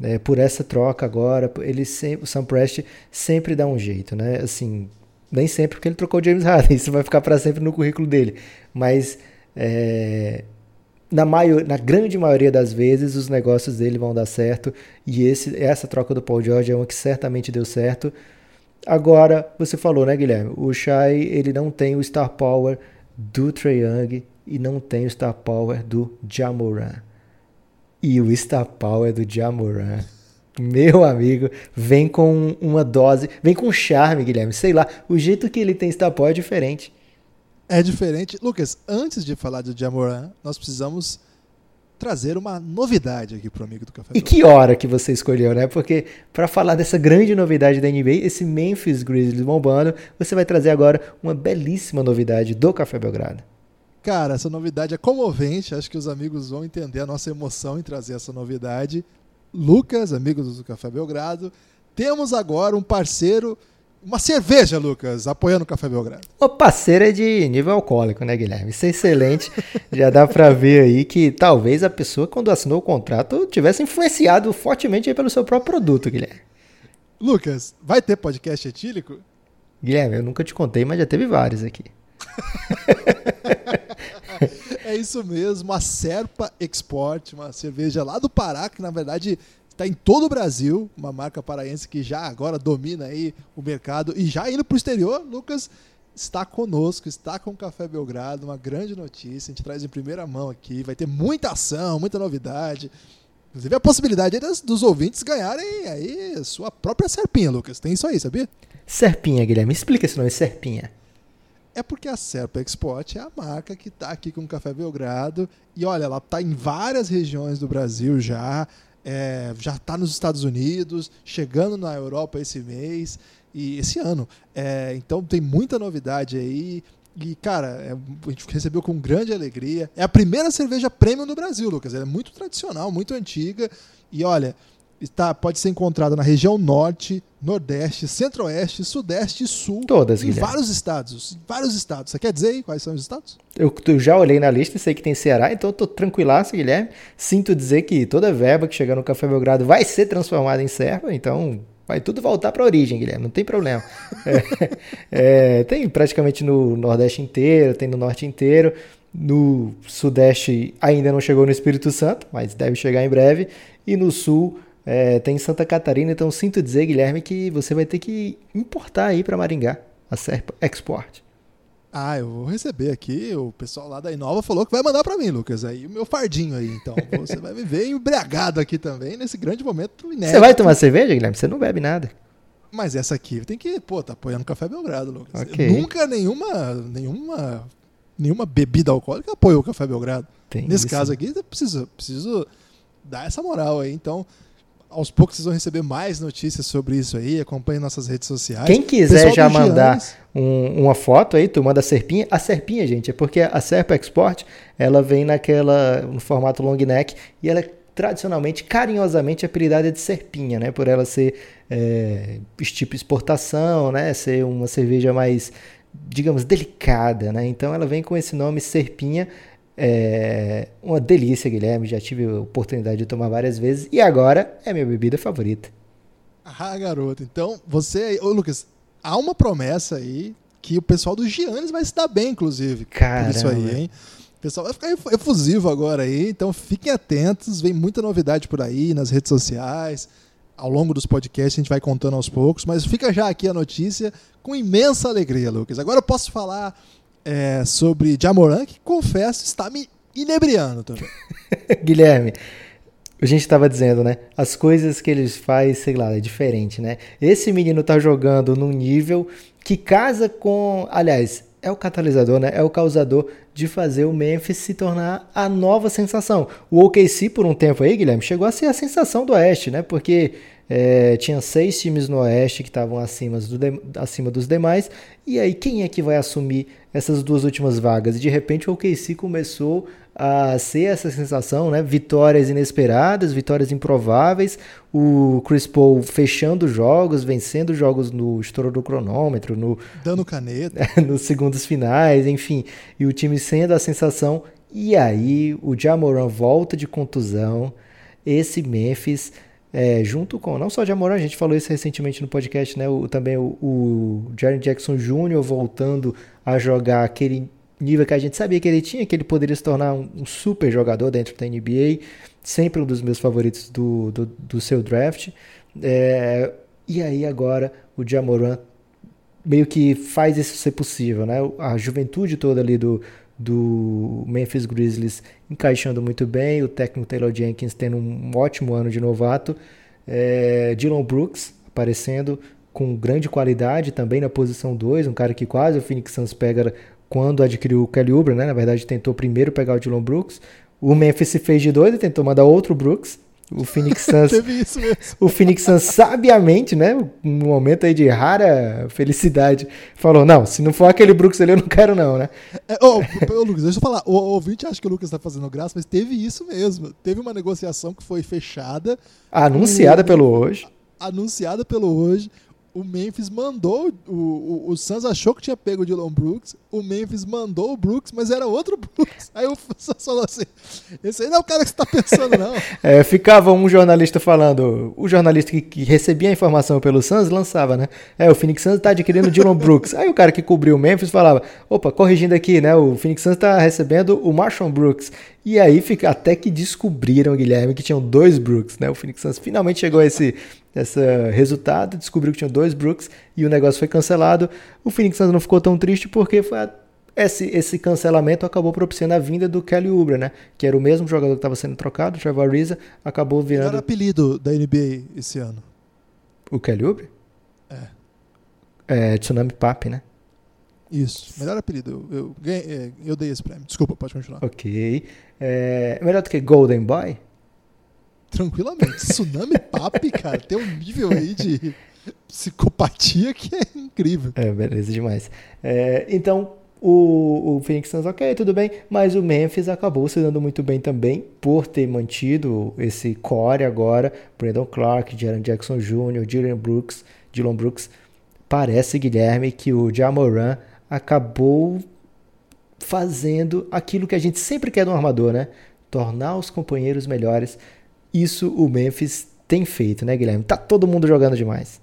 é, por essa troca agora, ele sempre, o Sam Prest sempre dá um jeito, né? Assim, nem sempre porque ele trocou o James Harden, isso vai ficar para sempre no currículo dele, mas é, na, maior, na grande maioria das vezes os negócios dele vão dar certo e esse, essa troca do Paul George é uma que certamente deu certo. Agora, você falou, né, Guilherme? O Shai, ele não tem o star power do Trae Young e não tem o star power do Jamoran. E o star power do Jamoran, meu amigo, vem com uma dose, vem com charme, Guilherme. Sei lá, o jeito que ele tem star power é diferente é diferente. Lucas, antes de falar do Jamoran, nós precisamos trazer uma novidade aqui pro amigo do Café E que hora que você escolheu, né? Porque para falar dessa grande novidade da NBA, esse Memphis Grizzlies bombando, você vai trazer agora uma belíssima novidade do Café Belgrado. Cara, essa novidade é comovente. Acho que os amigos vão entender a nossa emoção em trazer essa novidade. Lucas, amigos do Café Belgrado, temos agora um parceiro, uma cerveja, Lucas, apoiando o Café Belgrado. Uma parceira de nível alcoólico, né, Guilherme? Isso é excelente. Já dá para ver aí que talvez a pessoa, quando assinou o contrato, tivesse influenciado fortemente pelo seu próprio produto, Guilherme. Lucas, vai ter podcast etílico? Guilherme, eu nunca te contei, mas já teve vários aqui. é isso mesmo, a Serpa Export, uma cerveja lá do Pará, que na verdade está em todo o Brasil, uma marca paraense que já agora domina aí o mercado e já indo para o exterior, Lucas está conosco, está com o Café Belgrado, uma grande notícia, a gente traz em primeira mão aqui, vai ter muita ação, muita novidade, inclusive a possibilidade dos, dos ouvintes ganharem aí sua própria serpinha, Lucas, tem isso aí, sabia? Serpinha, Guilherme, explica esse nome, Serpinha. É porque a Serpa Export é a marca que está aqui com o Café Belgrado. E olha, ela está em várias regiões do Brasil já. É, já está nos Estados Unidos, chegando na Europa esse mês e esse ano. É, então tem muita novidade aí. E, cara, é, a gente recebeu com grande alegria. É a primeira cerveja premium do Brasil, Lucas. Ela é muito tradicional, muito antiga. E olha, está, pode ser encontrada na região norte, nordeste, centro-oeste, sudeste e sul. Todas, Em Guilherme. vários estados. Vários estados. Você quer dizer aí quais são os estados? Eu, eu já olhei na lista e sei que tem Ceará, então eu tô tranquilaço, Guilherme. Sinto dizer que toda verba que chegar no Café Belgrado vai ser transformada em serva, então vai tudo voltar para a origem, Guilherme, não tem problema. É, é, tem praticamente no Nordeste inteiro, tem no Norte inteiro. No Sudeste ainda não chegou no Espírito Santo, mas deve chegar em breve. E no Sul é, tem Santa Catarina, então sinto dizer, Guilherme, que você vai ter que importar aí para Maringá a Serpa Export. Ah, eu vou receber aqui. O pessoal lá da Inova falou que vai mandar para mim, Lucas. Aí o meu fardinho aí. Então você vai me ver embriagado aqui também nesse grande momento inédito. Você vai tomar cerveja, Guilherme? Você não bebe nada. Mas essa aqui tem que, pô, tá apoiando o Café Belgrado, Lucas. Ok. Nunca nenhuma, nenhuma, nenhuma bebida alcoólica apoiou o Café Belgrado. Tem Nesse isso. caso aqui, eu preciso, preciso dar essa moral aí. Então, aos poucos vocês vão receber mais notícias sobre isso aí. Acompanhem nossas redes sociais. Quem quiser Pessoal já mandar um- uma foto aí, tu manda a serpinha. A serpinha, gente, é porque a Serpa Export, ela vem naquela, no formato long neck e ela é tradicionalmente, carinhosamente apelidada de serpinha, né? Por ela ser é, tipo exportação, né? Ser uma cerveja mais, digamos, delicada, né? Então ela vem com esse nome serpinha. É uma delícia, Guilherme. Já tive a oportunidade de tomar várias vezes e agora é minha bebida favorita. Ah, garoto. Então, você aí. Ô, Lucas, há uma promessa aí que o pessoal do Giannis vai se dar bem, inclusive. Por isso aí, hein? O pessoal vai ficar efu- efusivo agora aí, então fiquem atentos, vem muita novidade por aí nas redes sociais. Ao longo dos podcasts a gente vai contando aos poucos, mas fica já aqui a notícia com imensa alegria, Lucas. Agora eu posso falar é, sobre Jamoran, que confesso está me inebriando também. Guilherme, a gente estava dizendo, né? As coisas que eles faz, sei lá, é diferente, né? Esse menino tá jogando num nível que casa com, aliás, é o catalisador, né? É o causador de fazer o Memphis se tornar a nova sensação. O OKC por um tempo aí, Guilherme, chegou a ser a sensação do Oeste, né? Porque é, tinha seis times no Oeste que estavam acima, do acima dos demais. E aí, quem é que vai assumir essas duas últimas vagas? E de repente o OKC começou a ser essa sensação, né? Vitórias inesperadas, vitórias improváveis. O Chris Paul fechando jogos, vencendo jogos no estouro do cronômetro, no, Dando caneta. nos segundos finais, enfim. E o time sendo a sensação. E aí o Jamoran volta de contusão. Esse Memphis, é, junto com, não só o Jamoran, a gente falou isso recentemente no podcast, né? O, também o, o Jaren Jackson Jr. voltando a jogar aquele nível que a gente sabia que ele tinha, que ele poderia se tornar um, um super jogador dentro da NBA. Sempre um dos meus favoritos do, do, do seu draft. É, e aí agora o Jamoran meio que faz isso ser possível, né? A juventude toda ali do, do Memphis Grizzlies encaixando muito bem, o técnico Taylor Jenkins tendo um ótimo ano de novato, é, Dylan Brooks aparecendo com grande qualidade também na posição 2, um cara que quase o Phoenix Suns pega quando adquiriu o Kelly Oubre, né? Na verdade tentou primeiro pegar o Dylan Brooks, O Memphis se fez de doido e tentou mandar outro Brooks. O Phoenix Suns, Teve isso mesmo. o Phoenix Suns sabiamente, né, um momento aí de rara felicidade, falou: "Não, se não for aquele Brooks ali eu não quero não, né?" É, Lucas, deixa eu falar. O, o ouvinte acha que o Lucas tá fazendo graça, mas teve isso mesmo. Teve uma negociação que foi fechada, Anunciada pelo hoje. anunciada pelo hoje. O Memphis mandou, o, o, o Suns achou que tinha pego o Dylan Brooks, o Memphis mandou o Brooks, mas era outro Brooks. Aí o Suns falou assim: esse aí não é o cara que você tá pensando, não. É, ficava um jornalista falando, o jornalista que, que recebia a informação pelo Suns lançava, né? É, o Phoenix Suns tá adquirindo o Dylan Brooks. Aí o cara que cobriu o Memphis falava, opa, corrigindo aqui, né? O Phoenix Suns tá recebendo o Marshall Brooks. E aí fica até que descobriram, Guilherme, que tinham dois Brooks, né? O Phoenix Suns finalmente chegou a esse, esse resultado, descobriu que tinham dois Brooks e o negócio foi cancelado. O Phoenix Suns não ficou tão triste porque foi a esse, esse cancelamento acabou propiciando a vinda do Kelly Oubre, né? Que era o mesmo jogador que estava sendo trocado, o Trevor Ariza, acabou Melhor virando apelido da NBA esse ano. o Kelly Oubre? É. Tsunami Pap, né? Isso, melhor apelido. Eu, eu, ganhei- é, eu dei esse prêmio. Desculpa, pode continuar. Ok. É, melhor do que Golden Boy? Tranquilamente. Tsunami Papi, cara, tem um nível aí de psicopatia que é incrível. É, beleza demais. É, então, o, o Phoenix Suns, ok, tudo bem, mas o Memphis acabou se dando muito bem também por ter mantido esse core agora, Brandon Clark, Jaron Jackson Jr., Dylan Brooks, Dylan Brooks. Parece, Guilherme, que o Jamoran acabou fazendo aquilo que a gente sempre quer de um armador, né? Tornar os companheiros melhores. Isso o Memphis tem feito, né, Guilherme? Tá todo mundo jogando demais.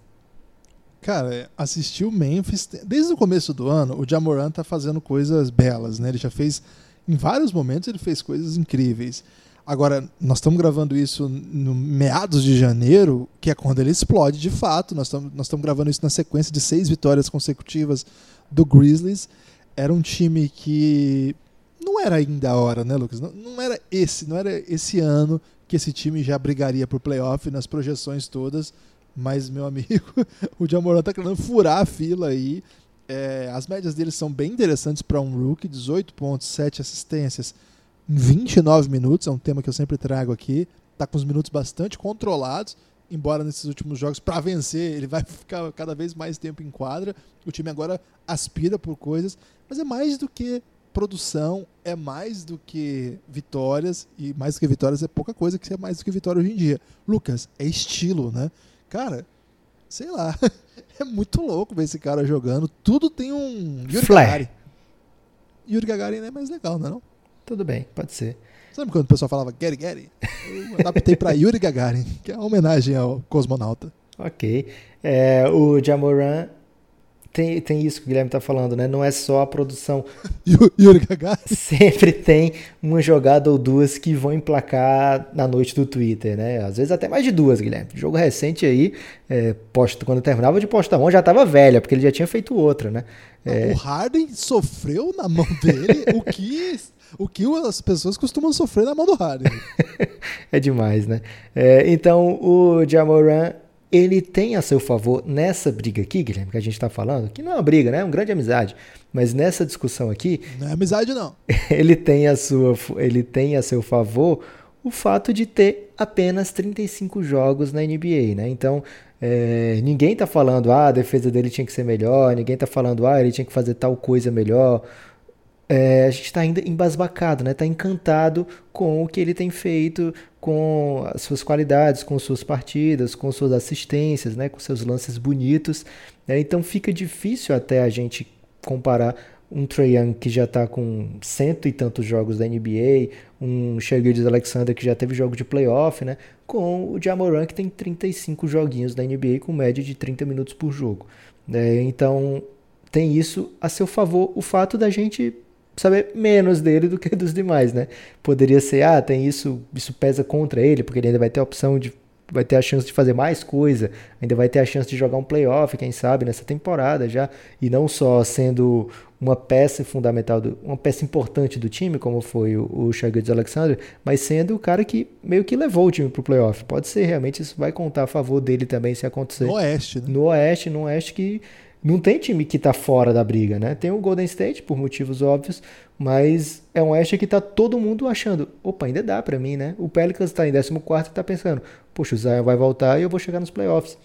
Cara, assistir o Memphis, desde o começo do ano, o Jamoran tá fazendo coisas belas, né? Ele já fez, em vários momentos, ele fez coisas incríveis. Agora, nós estamos gravando isso no meados de janeiro, que é quando ele explode de fato. Nós estamos nós gravando isso na sequência de seis vitórias consecutivas do Grizzlies. Era um time que não era ainda a hora, né, Lucas? Não, não era esse, não era esse ano que esse time já brigaria por playoff nas projeções todas. Mas, meu amigo, o Jamoran tá querendo furar a fila aí. É, as médias dele são bem interessantes para um rookie: 18 pontos, 7 assistências em 29 minutos. É um tema que eu sempre trago aqui. Tá com os minutos bastante controlados. Embora nesses últimos jogos, para vencer, ele vai ficar cada vez mais tempo em quadra. O time agora aspira por coisas, mas é mais do que produção, é mais do que vitórias. E mais do que vitórias é pouca coisa que é mais do que vitória hoje em dia. Lucas, é estilo, né? Cara, sei lá. É muito louco ver esse cara jogando. Tudo tem um. Yuri Flair. Gagarin. Yuri Gagarin é mais legal, não é? Não? Tudo bem, pode ser. Lembra quando o pessoal falava Gary Gary? Eu adaptei pra Yuri Gagarin, que é uma homenagem ao cosmonauta. Ok. É, o Jamoran tem, tem isso que o Guilherme tá falando, né? Não é só a produção. Yu- Yuri Gagarin. Sempre tem uma jogada ou duas que vão emplacar na noite do Twitter, né? Às vezes até mais de duas, Guilherme. Jogo recente aí, é, posta, quando terminava de postar uma, já tava velha, porque ele já tinha feito outra, né? É, O Harden sofreu na mão dele o que, o que as pessoas costumam sofrer na mão do Harden. É demais, né? É, então, o Jamoran, ele tem a seu favor nessa briga aqui, Guilherme, que a gente tá falando, que não é uma briga, né? É uma grande amizade. Mas nessa discussão aqui, Não é amizade, não. ele tem a sua ele tem a seu favor o fato de ter apenas 35 jogos na NBA, né? Então, é, ninguém tá falando, ah, a defesa dele tinha que ser melhor, ninguém tá falando, ah, ele tinha que fazer tal coisa melhor. É, a gente está ainda embasbacado, né? Tá encantado com o que ele tem feito, com as suas qualidades, com suas partidas, com suas assistências, né? Com seus lances bonitos. né? Então fica difícil até a gente comparar um Trae Young que já está com cento e tantos jogos da NBA, um Shai Alexander que já teve jogo de playoff, né? Com o Jamoran que tem 35 joguinhos da NBA com média de 30 minutos por jogo. né? Então tem isso a seu favor o fato da gente saber menos dele do que dos demais, né? Poderia ser, ah, tem isso, isso pesa contra ele, porque ele ainda vai ter a opção de vai ter a chance de fazer mais coisa, ainda vai ter a chance de jogar um playoff, quem sabe, nessa temporada já, e não só sendo uma peça fundamental, do, uma peça importante do time, como foi o, o Shai Alexander, mas sendo o cara que meio que levou o time pro playoff. Pode ser, realmente, isso vai contar a favor dele também se acontecer No Oeste, né? no Oeste, no Oeste que não tem time que tá fora da briga, né? Tem o Golden State, por motivos óbvios, mas é um Oeste que tá todo mundo achando, opa, ainda dá para mim, né? O Pelicans tá em 14 e tá pensando, poxa, o Zion vai voltar e eu vou chegar nos playoffs.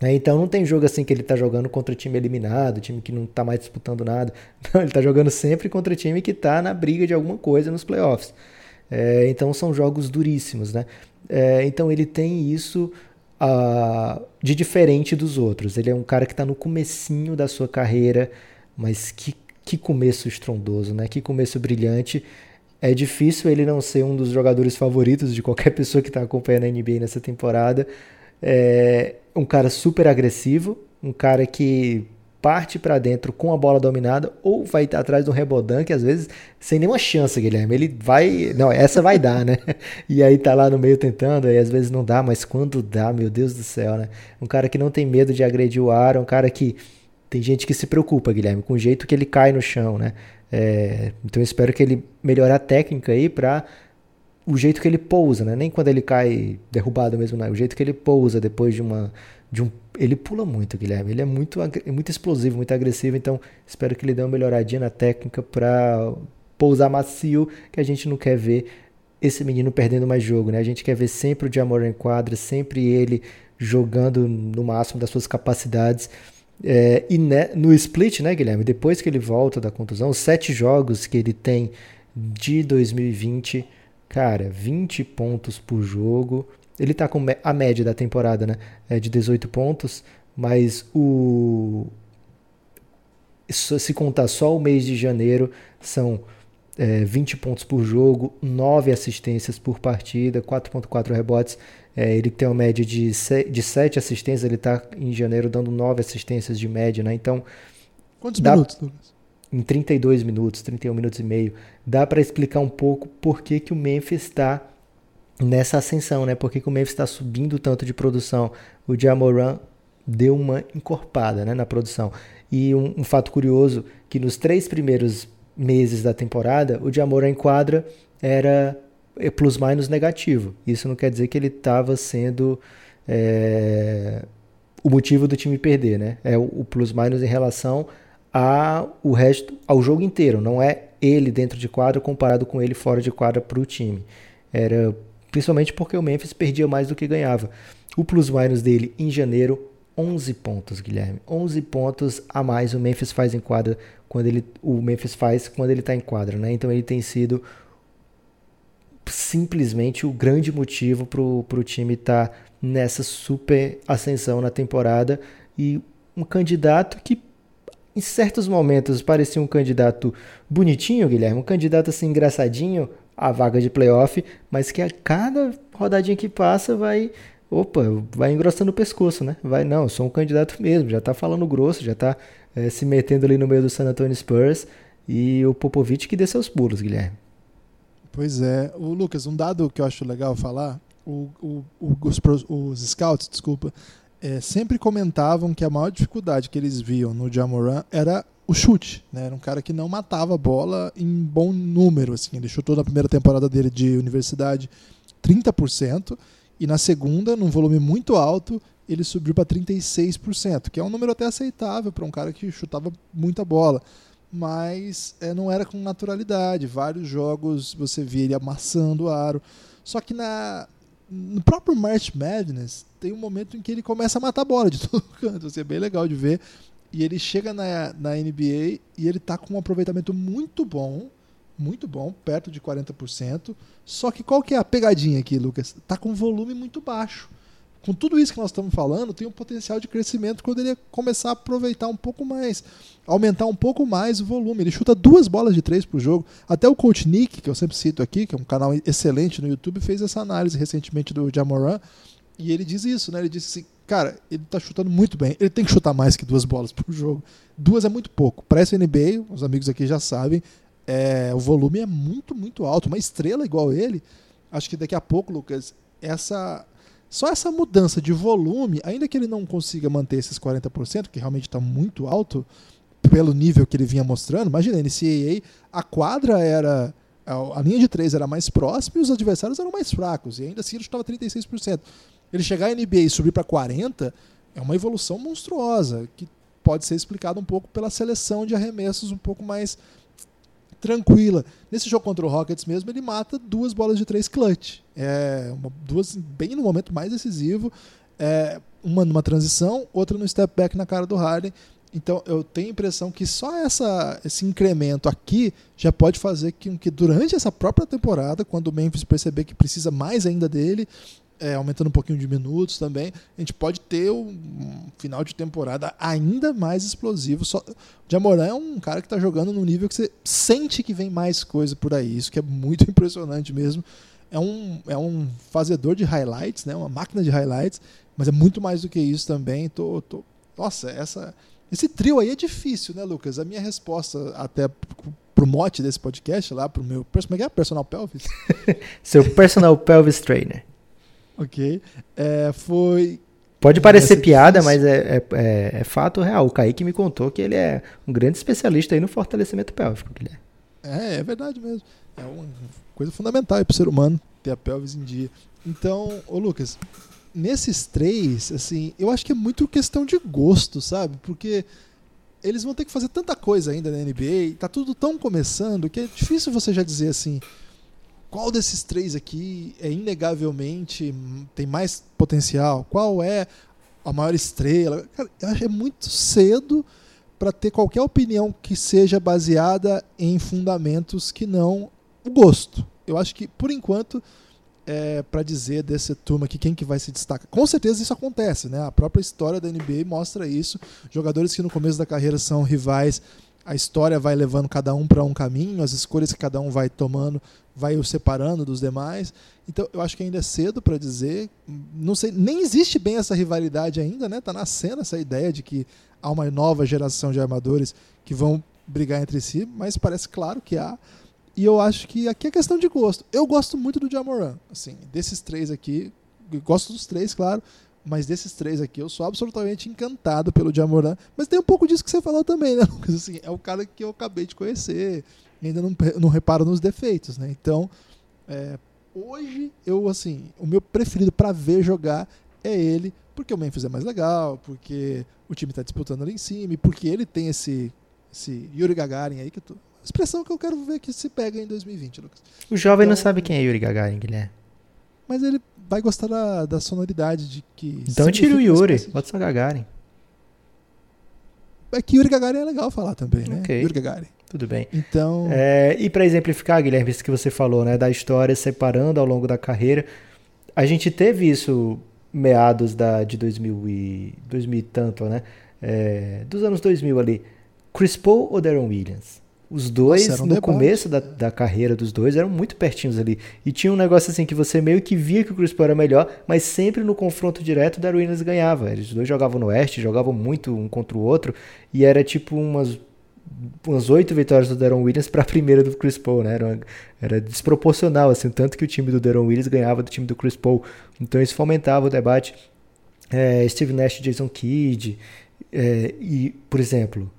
É, então não tem jogo assim que ele tá jogando contra time eliminado, time que não tá mais disputando nada. Não, ele tá jogando sempre contra time que tá na briga de alguma coisa nos playoffs. É, então são jogos duríssimos, né? É, então ele tem isso uh, de diferente dos outros. Ele é um cara que está no comecinho da sua carreira, mas que, que começo estrondoso, né? Que começo brilhante. É difícil ele não ser um dos jogadores favoritos de qualquer pessoa que está acompanhando a NBA nessa temporada. É um cara super agressivo, um cara que parte para dentro com a bola dominada ou vai estar atrás do rebodan, que às vezes sem nenhuma chance, Guilherme. Ele vai. Não, essa vai dar, né? E aí tá lá no meio tentando, aí às vezes não dá, mas quando dá, meu Deus do céu, né? Um cara que não tem medo de agredir o ar, um cara que. Tem gente que se preocupa, Guilherme, com o jeito que ele cai no chão, né? É, então eu espero que ele melhore a técnica aí para o jeito que ele pousa, né? Nem quando ele cai derrubado mesmo, não. O jeito que ele pousa depois de uma de um ele pula muito, Guilherme. Ele é muito, é muito explosivo, muito agressivo. Então, espero que ele dê uma melhoradinha na técnica para pousar macio, que a gente não quer ver esse menino perdendo mais jogo, né? A gente quer ver sempre o Jamor em quadra, sempre ele jogando no máximo das suas capacidades. É, e né, no split, né, Guilherme? Depois que ele volta da contusão, os sete jogos que ele tem de 2020, cara, 20 pontos por jogo, ele tá com a média da temporada, né? É de 18 pontos, mas o. Se contar só o mês de janeiro, são é, 20 pontos por jogo, 9 assistências por partida, 4.4 rebotes. É, ele tem uma média de, de 7 assistências, ele está em janeiro dando 9 assistências de média, né? Então. Quantos dá, minutos, Lucas? Em 32 minutos, 31 minutos e meio. Dá para explicar um pouco por que, que o Memphis está nessa ascensão, né? Porque o Memphis está subindo tanto de produção, o Jamoran deu uma encorpada né, na produção. E um, um, fato curioso, que nos três primeiros meses da temporada, o Jamoran em quadra era é, plus-minus negativo. Isso não quer dizer que ele estava sendo é, o motivo do time perder, né? É o, o plus-minus em relação ao resto, ao jogo inteiro. Não é ele dentro de quadra comparado com ele fora de quadra para o time. Era principalmente porque o Memphis perdia mais do que ganhava. O plus-minus dele em janeiro, 11 pontos, Guilherme. 11 pontos a mais o Memphis faz em quadra quando ele o Memphis faz quando ele está em quadra, né? Então ele tem sido simplesmente o grande motivo para o time estar tá nessa super ascensão na temporada e um candidato que em certos momentos parecia um candidato bonitinho, Guilherme, um candidato assim engraçadinho, a vaga de playoff, mas que a cada rodadinha que passa vai, opa, vai engrossando o pescoço, né? Vai, não, eu sou um candidato mesmo, já tá falando grosso, já tá é, se metendo ali no meio do San Antonio Spurs e o Popovich que dê seus pulos, Guilherme. Pois é, o Lucas, um dado que eu acho legal falar, o, o, o os, os, scouts, desculpa, é, sempre comentavam que a maior dificuldade que eles viam no Jamoran era o chute, né? Era um cara que não matava a bola em bom número, assim. Ele chutou na primeira temporada dele de universidade 30% e na segunda, num volume muito alto, ele subiu para 36%, que é um número até aceitável para um cara que chutava muita bola. Mas é, não era com naturalidade. Vários jogos você via ele amassando o aro. Só que na, no próprio March Madness tem um momento em que ele começa a matar a bola de todo canto. Assim, é bem legal de ver. E ele chega na, na NBA e ele tá com um aproveitamento muito bom, muito bom, perto de 40%. Só que qual que é a pegadinha aqui, Lucas? Tá com volume muito baixo. Com tudo isso que nós estamos falando, tem um potencial de crescimento quando ele começar a aproveitar um pouco mais, aumentar um pouco mais o volume. Ele chuta duas bolas de três por jogo. Até o Coach Nick, que eu sempre cito aqui, que é um canal excelente no YouTube, fez essa análise recentemente do Jamoran. E ele diz isso, né? Ele disse assim: cara, ele tá chutando muito bem. Ele tem que chutar mais que duas bolas por jogo. Duas é muito pouco. Para essa NBA, os amigos aqui já sabem, é, o volume é muito, muito alto. Uma estrela igual ele, acho que daqui a pouco, Lucas, essa só essa mudança de volume, ainda que ele não consiga manter esses 40%, que realmente está muito alto pelo nível que ele vinha mostrando, imagina, NCAA, a quadra era a linha de três era mais próxima e os adversários eram mais fracos, e ainda assim ele estava 36%. Ele chegar à NBA e subir para 40 é uma evolução monstruosa, que pode ser explicado um pouco pela seleção de arremessos um pouco mais tranquila. Nesse jogo contra o Rockets mesmo, ele mata duas bolas de três clutch. É, uma, duas bem no momento mais decisivo. É, uma numa transição, outra no step back na cara do Harden. Então eu tenho a impressão que só essa, esse incremento aqui já pode fazer que, que durante essa própria temporada, quando o Memphis perceber que precisa mais ainda dele, é, aumentando um pouquinho de minutos também, a gente pode ter um final de temporada ainda mais explosivo. Só, Jamoran é um cara que está jogando num nível que você sente que vem mais coisa por aí. Isso que é muito impressionante mesmo. É um, é um fazedor de highlights, né? uma máquina de highlights, mas é muito mais do que isso também. Tô, tô... Nossa, essa esse trio aí é difícil, né, Lucas? A minha resposta até pro mote desse podcast lá, pro meu. Como é que é? Personal Pelvis? Seu personal pelvis trainer. Ok. É, foi. Pode parecer piada, mas é, é, é, é, fato real. O Kaique me contou que ele é um grande especialista aí no fortalecimento pélvico. É, é verdade mesmo. É uma coisa fundamental para o ser humano ter a pelvis em dia. Então, ô Lucas, nesses três, assim, eu acho que é muito questão de gosto, sabe? Porque eles vão ter que fazer tanta coisa ainda na NBA, tá tudo tão começando que é difícil você já dizer assim, qual desses três aqui é inegavelmente tem mais potencial? Qual é a maior estrela? Cara, eu acho que é muito cedo para ter qualquer opinião que seja baseada em fundamentos que não o gosto. Eu acho que por enquanto é, para dizer dessa turma aqui quem que vai se destacar. Com certeza isso acontece, né? A própria história da NBA mostra isso. Jogadores que no começo da carreira são rivais, a história vai levando cada um para um caminho, as escolhas que cada um vai tomando vai o separando dos demais. Então eu acho que ainda é cedo para dizer. Não sei, nem existe bem essa rivalidade ainda, né? Tá nascendo essa ideia de que há uma nova geração de armadores que vão brigar entre si, mas parece claro que há. E eu acho que aqui é questão de gosto. Eu gosto muito do Jamoran, assim, desses três aqui, gosto dos três, claro, mas desses três aqui eu sou absolutamente encantado pelo Jamoran. Mas tem um pouco disso que você falou também, né? Assim, é o cara que eu acabei de conhecer, ainda não, não reparo nos defeitos, né? Então, é, hoje eu, assim, o meu preferido para ver jogar é ele, porque o Memphis é mais legal, porque o time está disputando ali em cima, e porque ele tem esse, esse Yuri Gagarin aí que eu tô Expressão que eu quero ver que se pega em 2020, Lucas. O jovem então, não sabe quem é Yuri Gagarin, Guilherme. Mas ele vai gostar da, da sonoridade de que. Então tira o Yuri, bota só Gagarin. É que Yuri Gagarin é legal falar também, né? Okay. Yuri Gagarin. Tudo bem. Então. É, e para exemplificar, Guilherme, isso que você falou, né, da história separando ao longo da carreira, a gente teve isso meados da, de 2000 e, 2000 e tanto, né? É, dos anos 2000 ali. Chris Paul ou Darren Williams? Os dois, Nossa, um no debate. começo da, da carreira dos dois, eram muito pertinhos ali. E tinha um negócio assim que você meio que via que o Chris Paul era melhor, mas sempre no confronto direto o Darwin Williams ganhava. Eles dois jogavam no Oeste, jogavam muito um contra o outro, e era tipo umas umas oito vitórias do Darren Williams para a primeira do Chris Paul, né? Era, era, desproporcional, assim, tanto que o time do Darren Williams ganhava do time do Chris Paul. Então isso fomentava o debate. É, Steve Nash, Jason Kidd, é, e, por exemplo,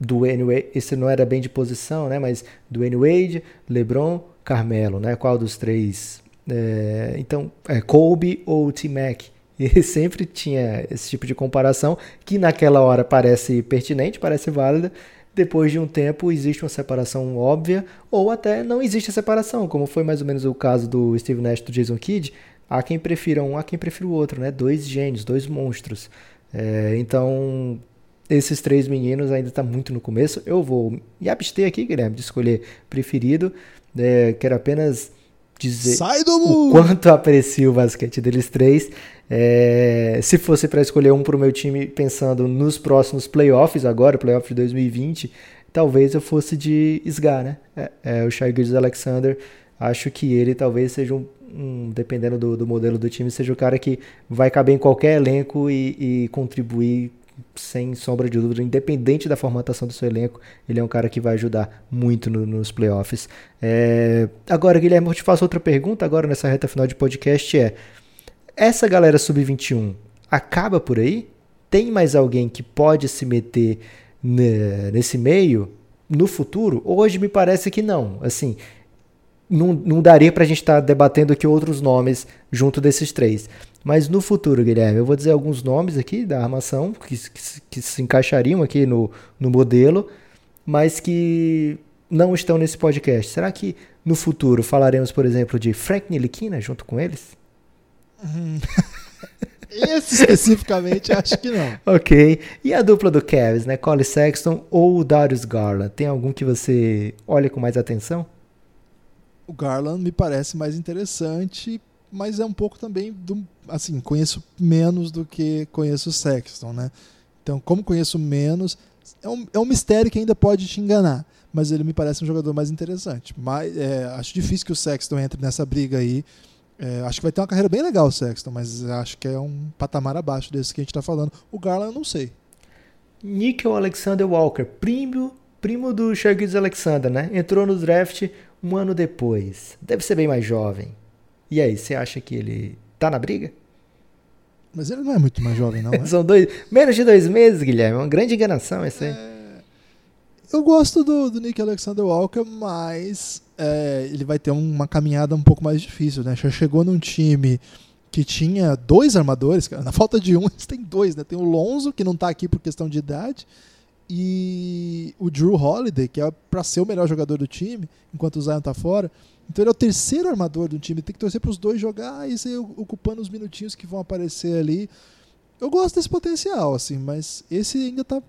Dwayne Wade, esse não era bem de posição, né? Mas Dwayne Wade, LeBron, Carmelo, né? Qual dos três? É, então, é Kobe ou T-Mac? E sempre tinha esse tipo de comparação que naquela hora parece pertinente, parece válida. Depois de um tempo existe uma separação óbvia ou até não existe a separação, como foi mais ou menos o caso do Steve Nash do Jason Kidd. Há quem prefira um, há quem prefira o outro, né? Dois gênios, dois monstros. É, então esses três meninos ainda está muito no começo. Eu vou me abster aqui, Guilherme, de escolher preferido. É, quero apenas dizer o quanto aprecio o basquete deles três. É, se fosse para escolher um para o meu time, pensando nos próximos playoffs, agora, playoff de 2020, talvez eu fosse de SGA, né? É, é, o Shai Alexander. Acho que ele talvez seja um, um dependendo do, do, modelo do time, seja o cara que vai caber em qualquer elenco e, e contribuir sem sombra de dúvida, independente da formatação do seu elenco, ele é um cara que vai ajudar muito no, nos playoffs. É... Agora, Guilherme, eu te faço outra pergunta agora nessa reta final de podcast é, essa galera sub-21 acaba por aí? Tem mais alguém que pode se meter nesse meio no futuro? Hoje me parece que não. Assim, não, não daria pra gente estar tá debatendo aqui outros nomes junto desses três. Mas no futuro, Guilherme, eu vou dizer alguns nomes aqui da armação que, que, que se encaixariam aqui no, no modelo, mas que não estão nesse podcast. Será que no futuro falaremos, por exemplo, de Frank Niliquina junto com eles? Esse especificamente acho que não. ok. E a dupla do Cavs, né? Cole Sexton ou Darius Garland? Tem algum que você olha com mais atenção? O Garland me parece mais interessante, mas é um pouco também do, assim, conheço menos do que conheço o Sexton, né? Então, como conheço menos, é um, é um mistério que ainda pode te enganar, mas ele me parece um jogador mais interessante. Mas é, acho difícil que o Sexton entre nessa briga aí. É, acho que vai ter uma carreira bem legal o Sexton, mas acho que é um patamar abaixo desse que a gente está falando. O Garland eu não sei. Nickel Alexander Walker, primo, primo do Shaggy Alexander, né? Entrou no draft um ano depois. Deve ser bem mais jovem. E aí, você acha que ele tá na briga? Mas ele não é muito mais jovem, não. É? São dois, menos de dois meses, Guilherme. É uma grande enganação esse aí. É... Eu gosto do, do Nick Alexander Walker, mas é, ele vai ter uma caminhada um pouco mais difícil, né? Já chegou num time que tinha dois armadores, cara. Na falta de um, eles têm dois, né? Tem o Lonzo, que não tá aqui por questão de idade, e o Drew Holiday, que é para ser o melhor jogador do time, enquanto o Zion tá fora. Então ele é o terceiro armador do time, tem que torcer para os dois jogar e ser ocupando os minutinhos que vão aparecer ali. Eu gosto desse potencial, assim, mas esse ainda tá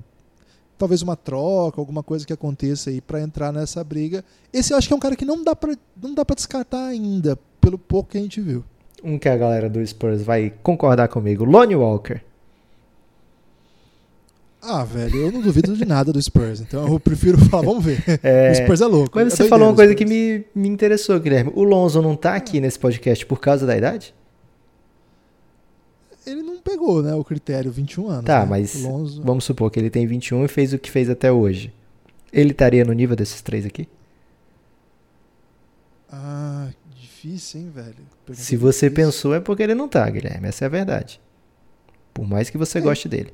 talvez uma troca, alguma coisa que aconteça aí para entrar nessa briga. Esse eu acho que é um cara que não dá para não dá para descartar ainda, pelo pouco que a gente viu. Um que a galera do Spurs vai concordar comigo, Lonnie Walker. Ah, velho, eu não duvido de nada do Spurs, então eu prefiro falar, vamos ver. É, o Spurs é louco. Mas você falou uma coisa que me, me interessou, Guilherme. O Lonzo não tá aqui nesse podcast por causa da idade? Pegou, né, o critério 21 anos. Tá, né? mas Lonzo... vamos supor que ele tem 21 e fez o que fez até hoje. Ele estaria no nível desses três aqui? Ah, difícil, hein, velho. Pergunta Se você difícil. pensou é porque ele não tá, Guilherme. Essa é a verdade. Por mais que você é. goste dele.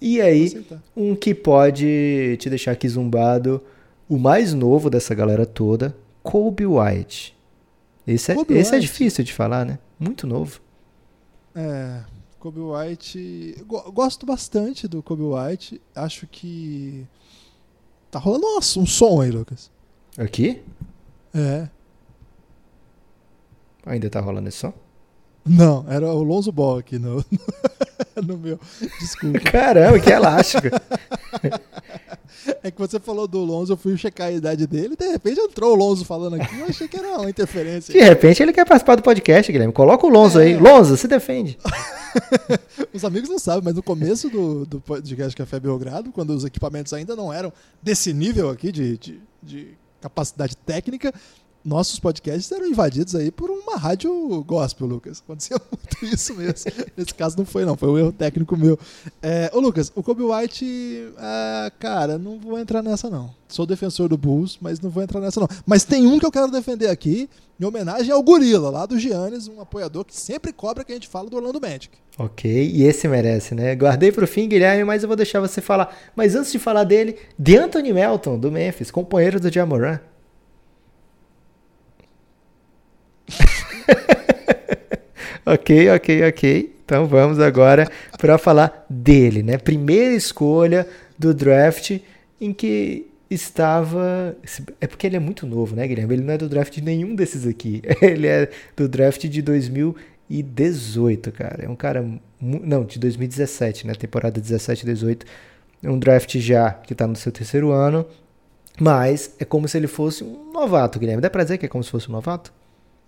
E aí, um que pode te deixar aqui zumbado, o mais novo dessa galera toda, Kobe White. Esse, é, esse é White. é difícil de falar, né? Muito novo. É, Kobe White. Gosto bastante do Kobe White. Acho que. Tá rolando um som aí, Lucas. Aqui? É. Ainda tá rolando esse som? Não, era o Lonzo Ball aqui no, no meu. Desculpa. Caramba, que elástico. É que você falou do Lonzo, eu fui checar a idade dele, de repente entrou o Lonzo falando aqui, eu achei que era uma interferência. De repente ele quer participar do podcast, Guilherme. Coloca o Lonzo é. aí. Lonzo, se defende. os amigos não sabem, mas no começo do, do podcast Café Belgrado, quando os equipamentos ainda não eram desse nível aqui de, de, de capacidade técnica, nossos podcasts eram invadidos aí por uma rádio gospel, Lucas. Acontecia muito isso mesmo. Nesse caso não foi, não. Foi um erro técnico meu. É, ô, Lucas, o Kobe White, é, cara, não vou entrar nessa, não. Sou defensor do Bulls, mas não vou entrar nessa, não. Mas tem um que eu quero defender aqui, em homenagem ao Gorila, lá do Giannis, um apoiador que sempre cobra que a gente fala do Orlando Magic. Ok, e esse merece, né? Guardei pro fim, Guilherme, mas eu vou deixar você falar. Mas antes de falar dele, de Anthony Melton, do Memphis, companheiro do Jamoran. ok, ok, ok. Então vamos agora para falar dele, né? Primeira escolha do draft em que estava. É porque ele é muito novo, né, Guilherme? Ele não é do draft de nenhum desses aqui. Ele é do draft de 2018, cara. É um cara. Não, de 2017, né? Temporada 17 18. É um draft já que está no seu terceiro ano. Mas é como se ele fosse um novato, Guilherme. Dá pra dizer que é como se fosse um novato?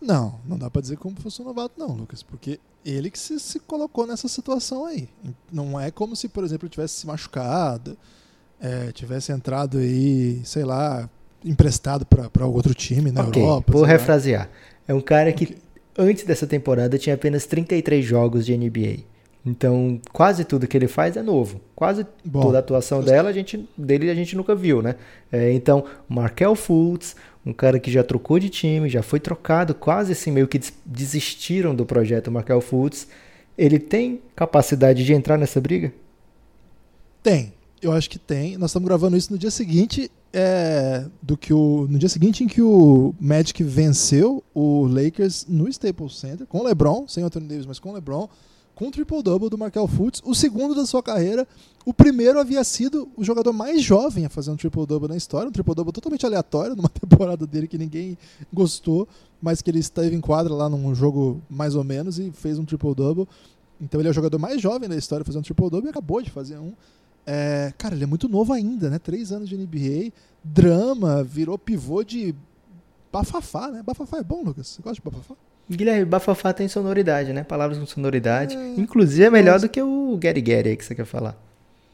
Não, não dá para dizer como fosse um novato, não, Lucas, porque ele que se, se, colocou nessa situação aí. Não é como se, por exemplo, tivesse se machucado, é, tivesse entrado aí, sei lá, emprestado para outro time na okay, Europa. Vou refrasear. É um cara que okay. antes dessa temporada tinha apenas 33 jogos de NBA. Então, quase tudo que ele faz é novo. Quase Bom, toda a atuação dela, a gente, dele a gente nunca viu, né? É, então, Markel Fultz, um cara que já trocou de time, já foi trocado, quase assim meio que desistiram do projeto Markel Fultz. Ele tem capacidade de entrar nessa briga? Tem. Eu acho que tem. Nós estamos gravando isso no dia seguinte é, do que o no dia seguinte em que o Magic venceu o Lakers no Staples Center com LeBron, sem Anthony Davis, mas com LeBron, com o triple double do Markel Fultz, o segundo da sua carreira. O primeiro havia sido o jogador mais jovem a fazer um triple double na história, um triple double totalmente aleatório numa temporada dele que ninguém gostou, mas que ele esteve em quadra lá num jogo mais ou menos e fez um triple double. Então ele é o jogador mais jovem da história fazer um triple double e acabou de fazer um. É, cara, ele é muito novo ainda, né? Três anos de NBA, drama, virou pivô de bafafá, né? Bafafá é bom, Lucas? Você gosta de bafafá? Guilherme, bafafá tem sonoridade, né? Palavras com sonoridade. É, Inclusive é melhor mas... do que o Gary Gary aí que você quer falar.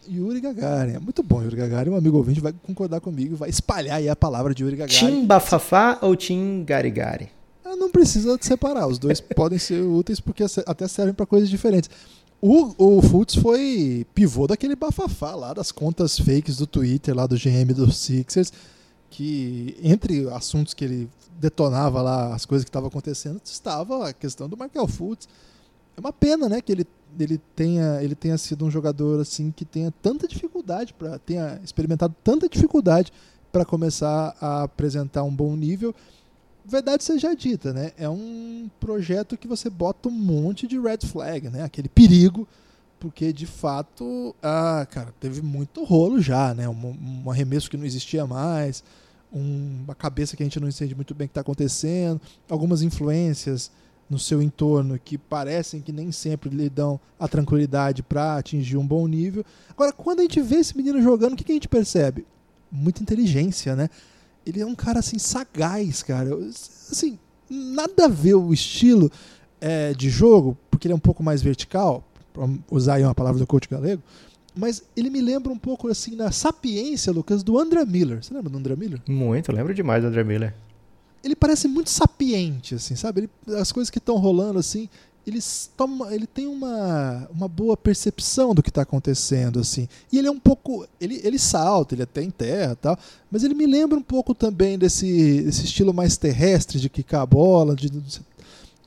Yuri Gagarin, é muito bom Yuri Gagarin, um amigo ouvinte vai concordar comigo, vai espalhar aí a palavra de Yuri Gagarin. Tim Bafafá ou Tim Garigari? Não precisa separar, os dois podem ser úteis porque até servem para coisas diferentes. O, o Fultz foi pivô daquele bafafá lá das contas fakes do Twitter, lá do GM dos Sixers, que entre assuntos que ele detonava lá, as coisas que estavam acontecendo, estava a questão do Markel Fultz. É uma pena, né, que ele, ele, tenha, ele tenha sido um jogador assim que tenha tanta dificuldade, para tenha experimentado tanta dificuldade para começar a apresentar um bom nível verdade seja dita, né? É um projeto que você bota um monte de red flag, né? Aquele perigo, porque de fato, ah, cara, teve muito rolo já, né? Um, um arremesso que não existia mais, um, uma cabeça que a gente não entende muito bem o que está acontecendo, algumas influências no seu entorno que parecem que nem sempre lhe dão a tranquilidade para atingir um bom nível. Agora, quando a gente vê esse menino jogando, o que, que a gente percebe? Muita inteligência, né? ele é um cara assim sagaz, cara. Assim, nada a ver o estilo é, de jogo, porque ele é um pouco mais vertical, para usar aí uma palavra do coach galego, mas ele me lembra um pouco assim na sapiência, Lucas, do André Miller. Você lembra do André Miller? Muito, lembro demais do André Miller. Ele parece muito sapiente, assim, sabe? Ele, as coisas que estão rolando assim, ele, toma, ele tem uma, uma boa percepção do que está acontecendo, assim. E ele é um pouco. Ele, ele salta, ele até enterra tal, mas ele me lembra um pouco também desse, desse estilo mais terrestre de quicar a bola, de.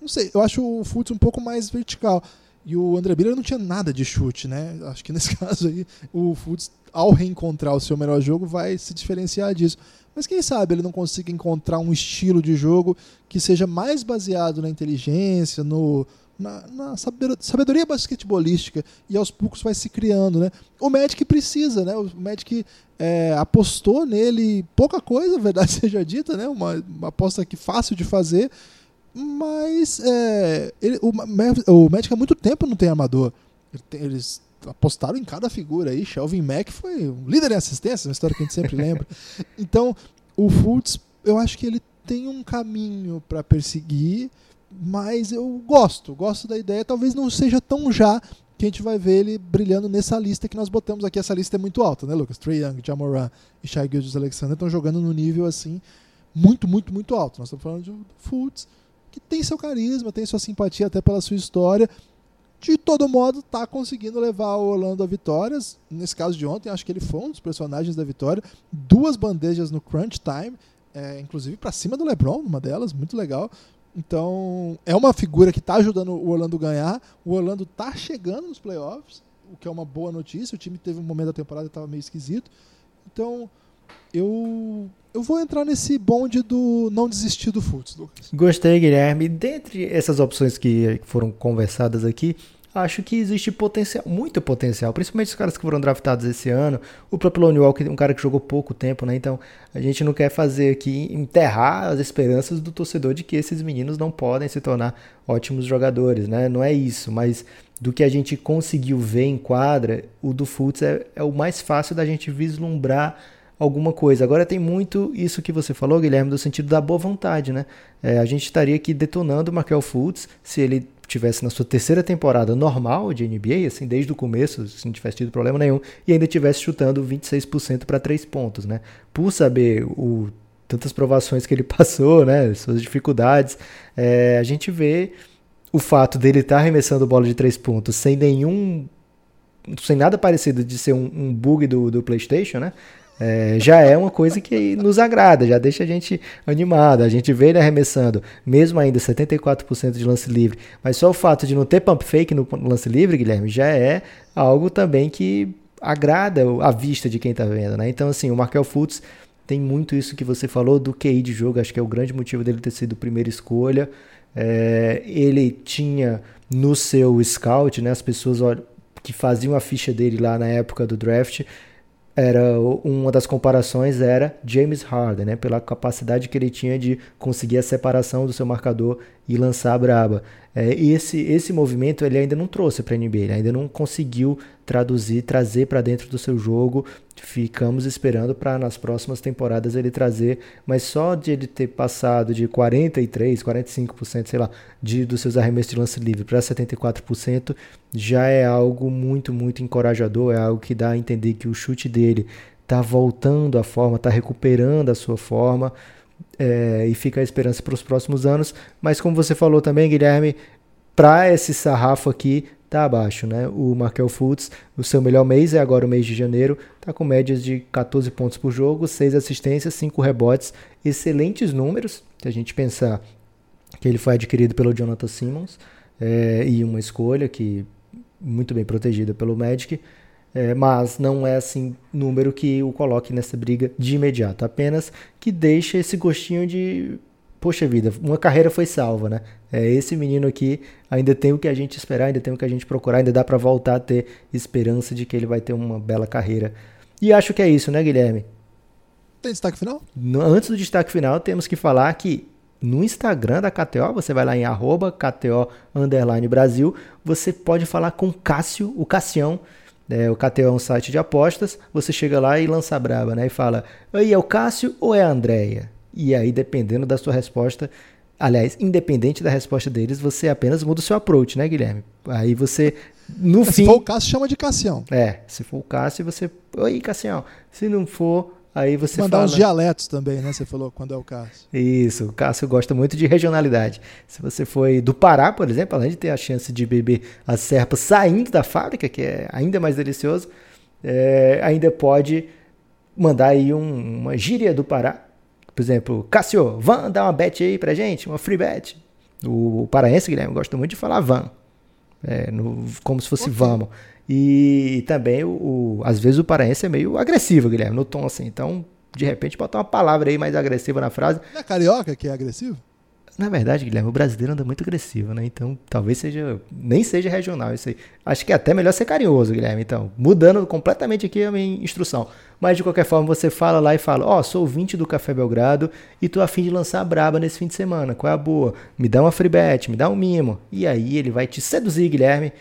Não sei, eu acho o Fultz um pouco mais vertical. E o André Miller não tinha nada de chute, né? Acho que nesse caso aí, o Fultz, ao reencontrar o seu melhor jogo, vai se diferenciar disso. Mas quem sabe ele não consiga encontrar um estilo de jogo que seja mais baseado na inteligência, no, na, na sabedoria basquetebolística e aos poucos vai se criando, né? O Magic precisa, né? O Magic é, apostou nele pouca coisa, verdade seja dita, né? Uma, uma aposta que fácil de fazer, mas é, ele, o, o Magic há muito tempo não tem armador. Eles apostaram em cada figura aí. Shelvin Mack foi um líder em assistência, uma história que a gente sempre lembra. Então, o Fultz, eu acho que ele tem um caminho para perseguir mas eu gosto, gosto da ideia. Talvez não seja tão já que a gente vai ver ele brilhando nessa lista que nós botamos aqui. Essa lista é muito alta, né, Lucas? Trey Young, Jamoran e Shai Gildes Alexander estão jogando no nível assim muito, muito, muito alto. Nós estamos falando de Fultz, que tem seu carisma, tem sua simpatia até pela sua história. De todo modo, está conseguindo levar o Orlando a vitórias. Nesse caso de ontem, acho que ele foi um dos personagens da vitória. Duas bandejas no crunch time, é, inclusive para cima do LeBron, uma delas, muito legal. Então, é uma figura que está ajudando o Orlando a ganhar. O Orlando está chegando nos playoffs, o que é uma boa notícia. O time teve um momento da temporada que estava meio esquisito. Então, eu eu vou entrar nesse bonde do não desistir do Fultz, Lucas. Gostei, Guilherme. Dentre essas opções que foram conversadas aqui, acho que existe potencial, muito potencial, principalmente os caras que foram draftados esse ano. O próprio Lonnie Walker, um cara que jogou pouco tempo, né? Então a gente não quer fazer aqui enterrar as esperanças do torcedor de que esses meninos não podem se tornar ótimos jogadores, né? Não é isso, mas do que a gente conseguiu ver em quadra, o do Fultz é, é o mais fácil da gente vislumbrar alguma coisa. Agora tem muito isso que você falou, Guilherme, do sentido da boa vontade, né? É, a gente estaria aqui detonando o Markel Fultz se ele tivesse na sua terceira temporada normal de NBA, assim, desde o começo, se não tivesse tido problema nenhum, e ainda tivesse chutando 26% para três pontos, né? Por saber o tantas provações que ele passou, né, suas dificuldades, é, a gente vê o fato dele estar tá arremessando bola de três pontos sem nenhum sem nada parecido de ser um, um bug do, do PlayStation, né? É, já é uma coisa que nos agrada, já deixa a gente animado. A gente vê ele arremessando, mesmo ainda 74% de lance livre, mas só o fato de não ter pump fake no lance livre, Guilherme, já é algo também que agrada a vista de quem está vendo, né? Então, assim, o Markel Fultz tem muito isso que você falou do QI de jogo, acho que é o grande motivo dele ter sido primeira escolha. É, ele tinha no seu scout, né, as pessoas que faziam a ficha dele lá na época do draft, era uma das comparações era James Harden, né, pela capacidade que ele tinha de conseguir a separação do seu marcador e lançar a braba. É, esse esse movimento ele ainda não trouxe para a NBA, ele ainda não conseguiu traduzir, trazer para dentro do seu jogo. Ficamos esperando para nas próximas temporadas ele trazer, mas só de ele ter passado de 43, 45%, sei lá, de dos seus arremessos de lance livre para 74% já é algo muito muito encorajador, é algo que dá a entender que o chute dele está voltando à forma, está recuperando a sua forma é, e fica a esperança para os próximos anos. Mas como você falou também, Guilherme, para esse sarrafo aqui tá abaixo, né? O Markel Fultz, o seu melhor mês é agora o mês de janeiro, tá com médias de 14 pontos por jogo, 6 assistências, 5 rebotes, excelentes números, se a gente pensar que ele foi adquirido pelo Jonathan Simmons é, e uma escolha que muito bem protegida pelo Magic. É, mas não é assim número que o coloque nessa briga de imediato, apenas que deixa esse gostinho de poxa vida, uma carreira foi salva, né? É, esse menino aqui ainda tem o que a gente esperar, ainda tem o que a gente procurar, ainda dá para voltar a ter esperança de que ele vai ter uma bela carreira. E acho que é isso, né, Guilherme? Tem destaque final? No, antes do destaque final, temos que falar que no Instagram da KTO, você vai lá em arroba KTO Brasil, você pode falar com Cássio, o Cassião, é, o KTO é um site de apostas, você chega lá e lança a braba, né? E fala, aí é o Cássio ou é a Andréia? E aí, dependendo da sua resposta, aliás, independente da resposta deles, você apenas muda o seu approach, né, Guilherme? Aí você, no se fim... Se for o Cássio, chama de Cassião. É, se for o Cássio, você... Oi, Cassião. Se não for, Aí você Mandar fala... uns dialetos também, né? Você falou quando é o Cássio. Isso, o Cássio gosta muito de regionalidade. Se você foi do Pará, por exemplo, além de ter a chance de beber a serpa saindo da fábrica, que é ainda mais delicioso, é, ainda pode mandar aí um, uma gíria do Pará. Por exemplo, Cássio, van dar uma bet aí pra gente, uma free bet. O, o paraense, Guilherme, gosta muito de falar van. É, no, como se fosse okay. vamos. E também, o, o, às vezes, o paraense é meio agressivo, Guilherme, no tom assim. Então, de repente, botar uma palavra aí mais agressiva na frase. Não é carioca que é agressivo? Na verdade, Guilherme, o brasileiro anda muito agressivo, né? Então, talvez seja. Nem seja regional isso aí. Acho que é até melhor ser carinhoso, Guilherme. Então, mudando completamente aqui a minha instrução. Mas, de qualquer forma, você fala lá e fala: Ó, oh, sou 20 do Café Belgrado e tô afim de lançar a braba nesse fim de semana. Qual é a boa? Me dá uma free bet, me dá um mimo. E aí ele vai te seduzir, Guilherme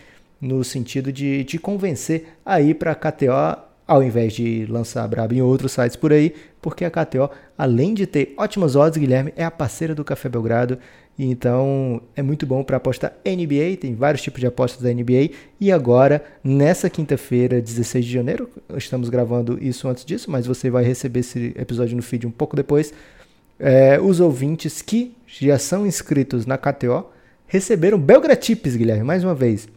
no sentido de te convencer a ir para a KTO ao invés de lançar a Braba em outros sites por aí, porque a KTO, além de ter ótimas odds, Guilherme, é a parceira do Café Belgrado, então é muito bom para apostar NBA, tem vários tipos de apostas da NBA, e agora, nessa quinta-feira, 16 de janeiro, estamos gravando isso antes disso, mas você vai receber esse episódio no feed um pouco depois, é, os ouvintes que já são inscritos na KTO receberam Belgratips, Guilherme, mais uma vez.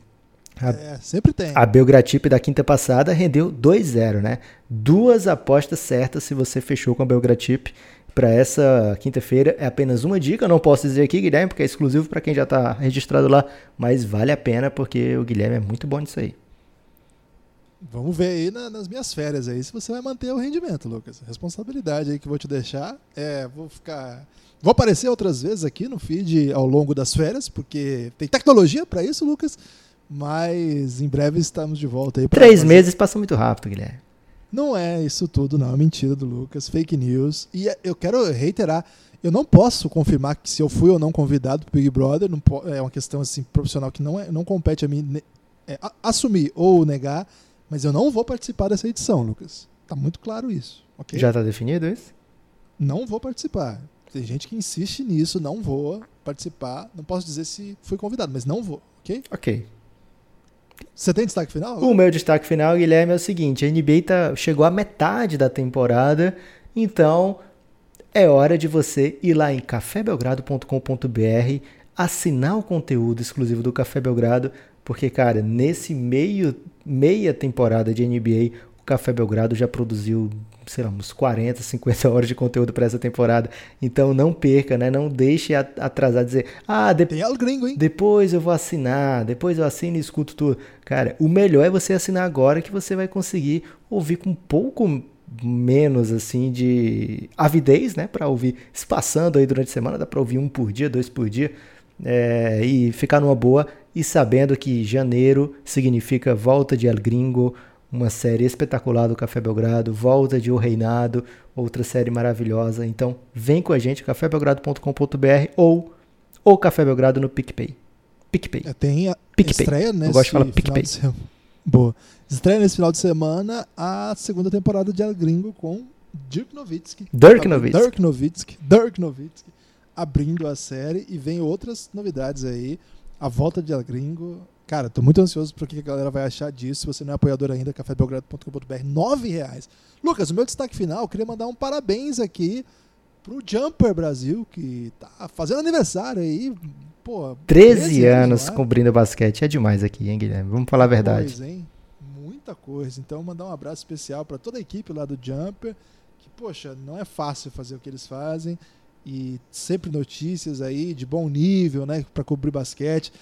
A, é, sempre tem. A Belgratip da quinta passada rendeu 2-0, né? Duas apostas certas se você fechou com a Belgratip para essa quinta-feira. É apenas uma dica, eu não posso dizer aqui, Guilherme, porque é exclusivo para quem já está registrado lá, mas vale a pena porque o Guilherme é muito bom nisso aí. Vamos ver aí na, nas minhas férias aí se você vai manter o rendimento, Lucas. Responsabilidade aí que vou te deixar. É, vou ficar. Vou aparecer outras vezes aqui no feed ao longo das férias, porque tem tecnologia para isso, Lucas. Mas em breve estamos de volta aí. Três fazer... meses passam muito rápido, Guilherme. Não é isso tudo, não. É mentira do Lucas. Fake news. E é, eu quero reiterar. Eu não posso confirmar que se eu fui ou não convidado pro Big Brother. Não é uma questão assim profissional que não, é, não compete a mim é, assumir ou negar. Mas eu não vou participar dessa edição, Lucas. Tá muito claro isso. Okay? Já tá definido isso? Não vou participar. Tem gente que insiste nisso. Não vou participar. Não posso dizer se fui convidado, mas não vou. Ok? Ok. Você tem destaque final? O meu destaque final, Guilherme, é o seguinte: a NBA tá, chegou à metade da temporada, então é hora de você ir lá em cafébelgrado.com.br, assinar o conteúdo exclusivo do Café Belgrado, porque, cara, nesse meio, meia temporada de NBA, o Café Belgrado já produziu, sei lá, uns 40, 50 horas de conteúdo para essa temporada. Então não perca, né? Não deixe atrasar dizer, ah, de... gringo, hein? depois eu vou assinar, depois eu assino e escuto tudo. Cara, o melhor é você assinar agora que você vai conseguir ouvir com um pouco menos assim de avidez, né, para ouvir espaçando aí durante a semana, dá para ouvir um por dia, dois por dia, é, e ficar numa boa e sabendo que janeiro significa volta de El Gringo, uma série espetacular do Café Belgrado, volta de O Reinado, outra série maravilhosa. Então, vem com a gente, cafébelgrado.com.br ou o Café Belgrado no PicPay. PicPay. É, tem a PicPay. estreia nesse Eu gosto de falar PicPay. De Boa. Estreia nesse final de semana a segunda temporada de El Gringo com Dirk Nowitzki. Dirk Nowitzki. Dirk Nowitzki. Dirk Nowitzki. Abrindo a série e vem outras novidades aí. A volta de El Gringo. Cara, tô muito ansioso para o que a galera vai achar disso. Se você não é apoiador ainda, cafébelgrado.com.br, nove reais. Lucas, o meu destaque final, queria mandar um parabéns aqui pro Jumper Brasil, que tá fazendo aniversário aí. Pô, 13, 13 anos, anos cobrindo basquete. É demais aqui, hein, Guilherme? Vamos falar a verdade. Coisa, hein? muita coisa. Então, mandar um abraço especial para toda a equipe lá do Jumper, que, poxa, não é fácil fazer o que eles fazem. E sempre notícias aí de bom nível, né, para cobrir basquete.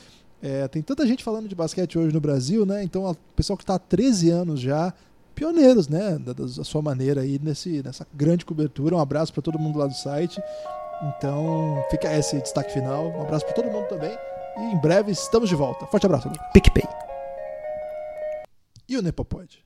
É, tem tanta gente falando de basquete hoje no Brasil, né? Então, o pessoal que está há 13 anos já, pioneiros, né, da, da, sua maneira aí nesse, nessa grande cobertura. Um abraço para todo mundo lá do site. Então, fica esse destaque final. Um abraço para todo mundo também. E em breve estamos de volta. Forte abraço. PicPay e o Nepopod.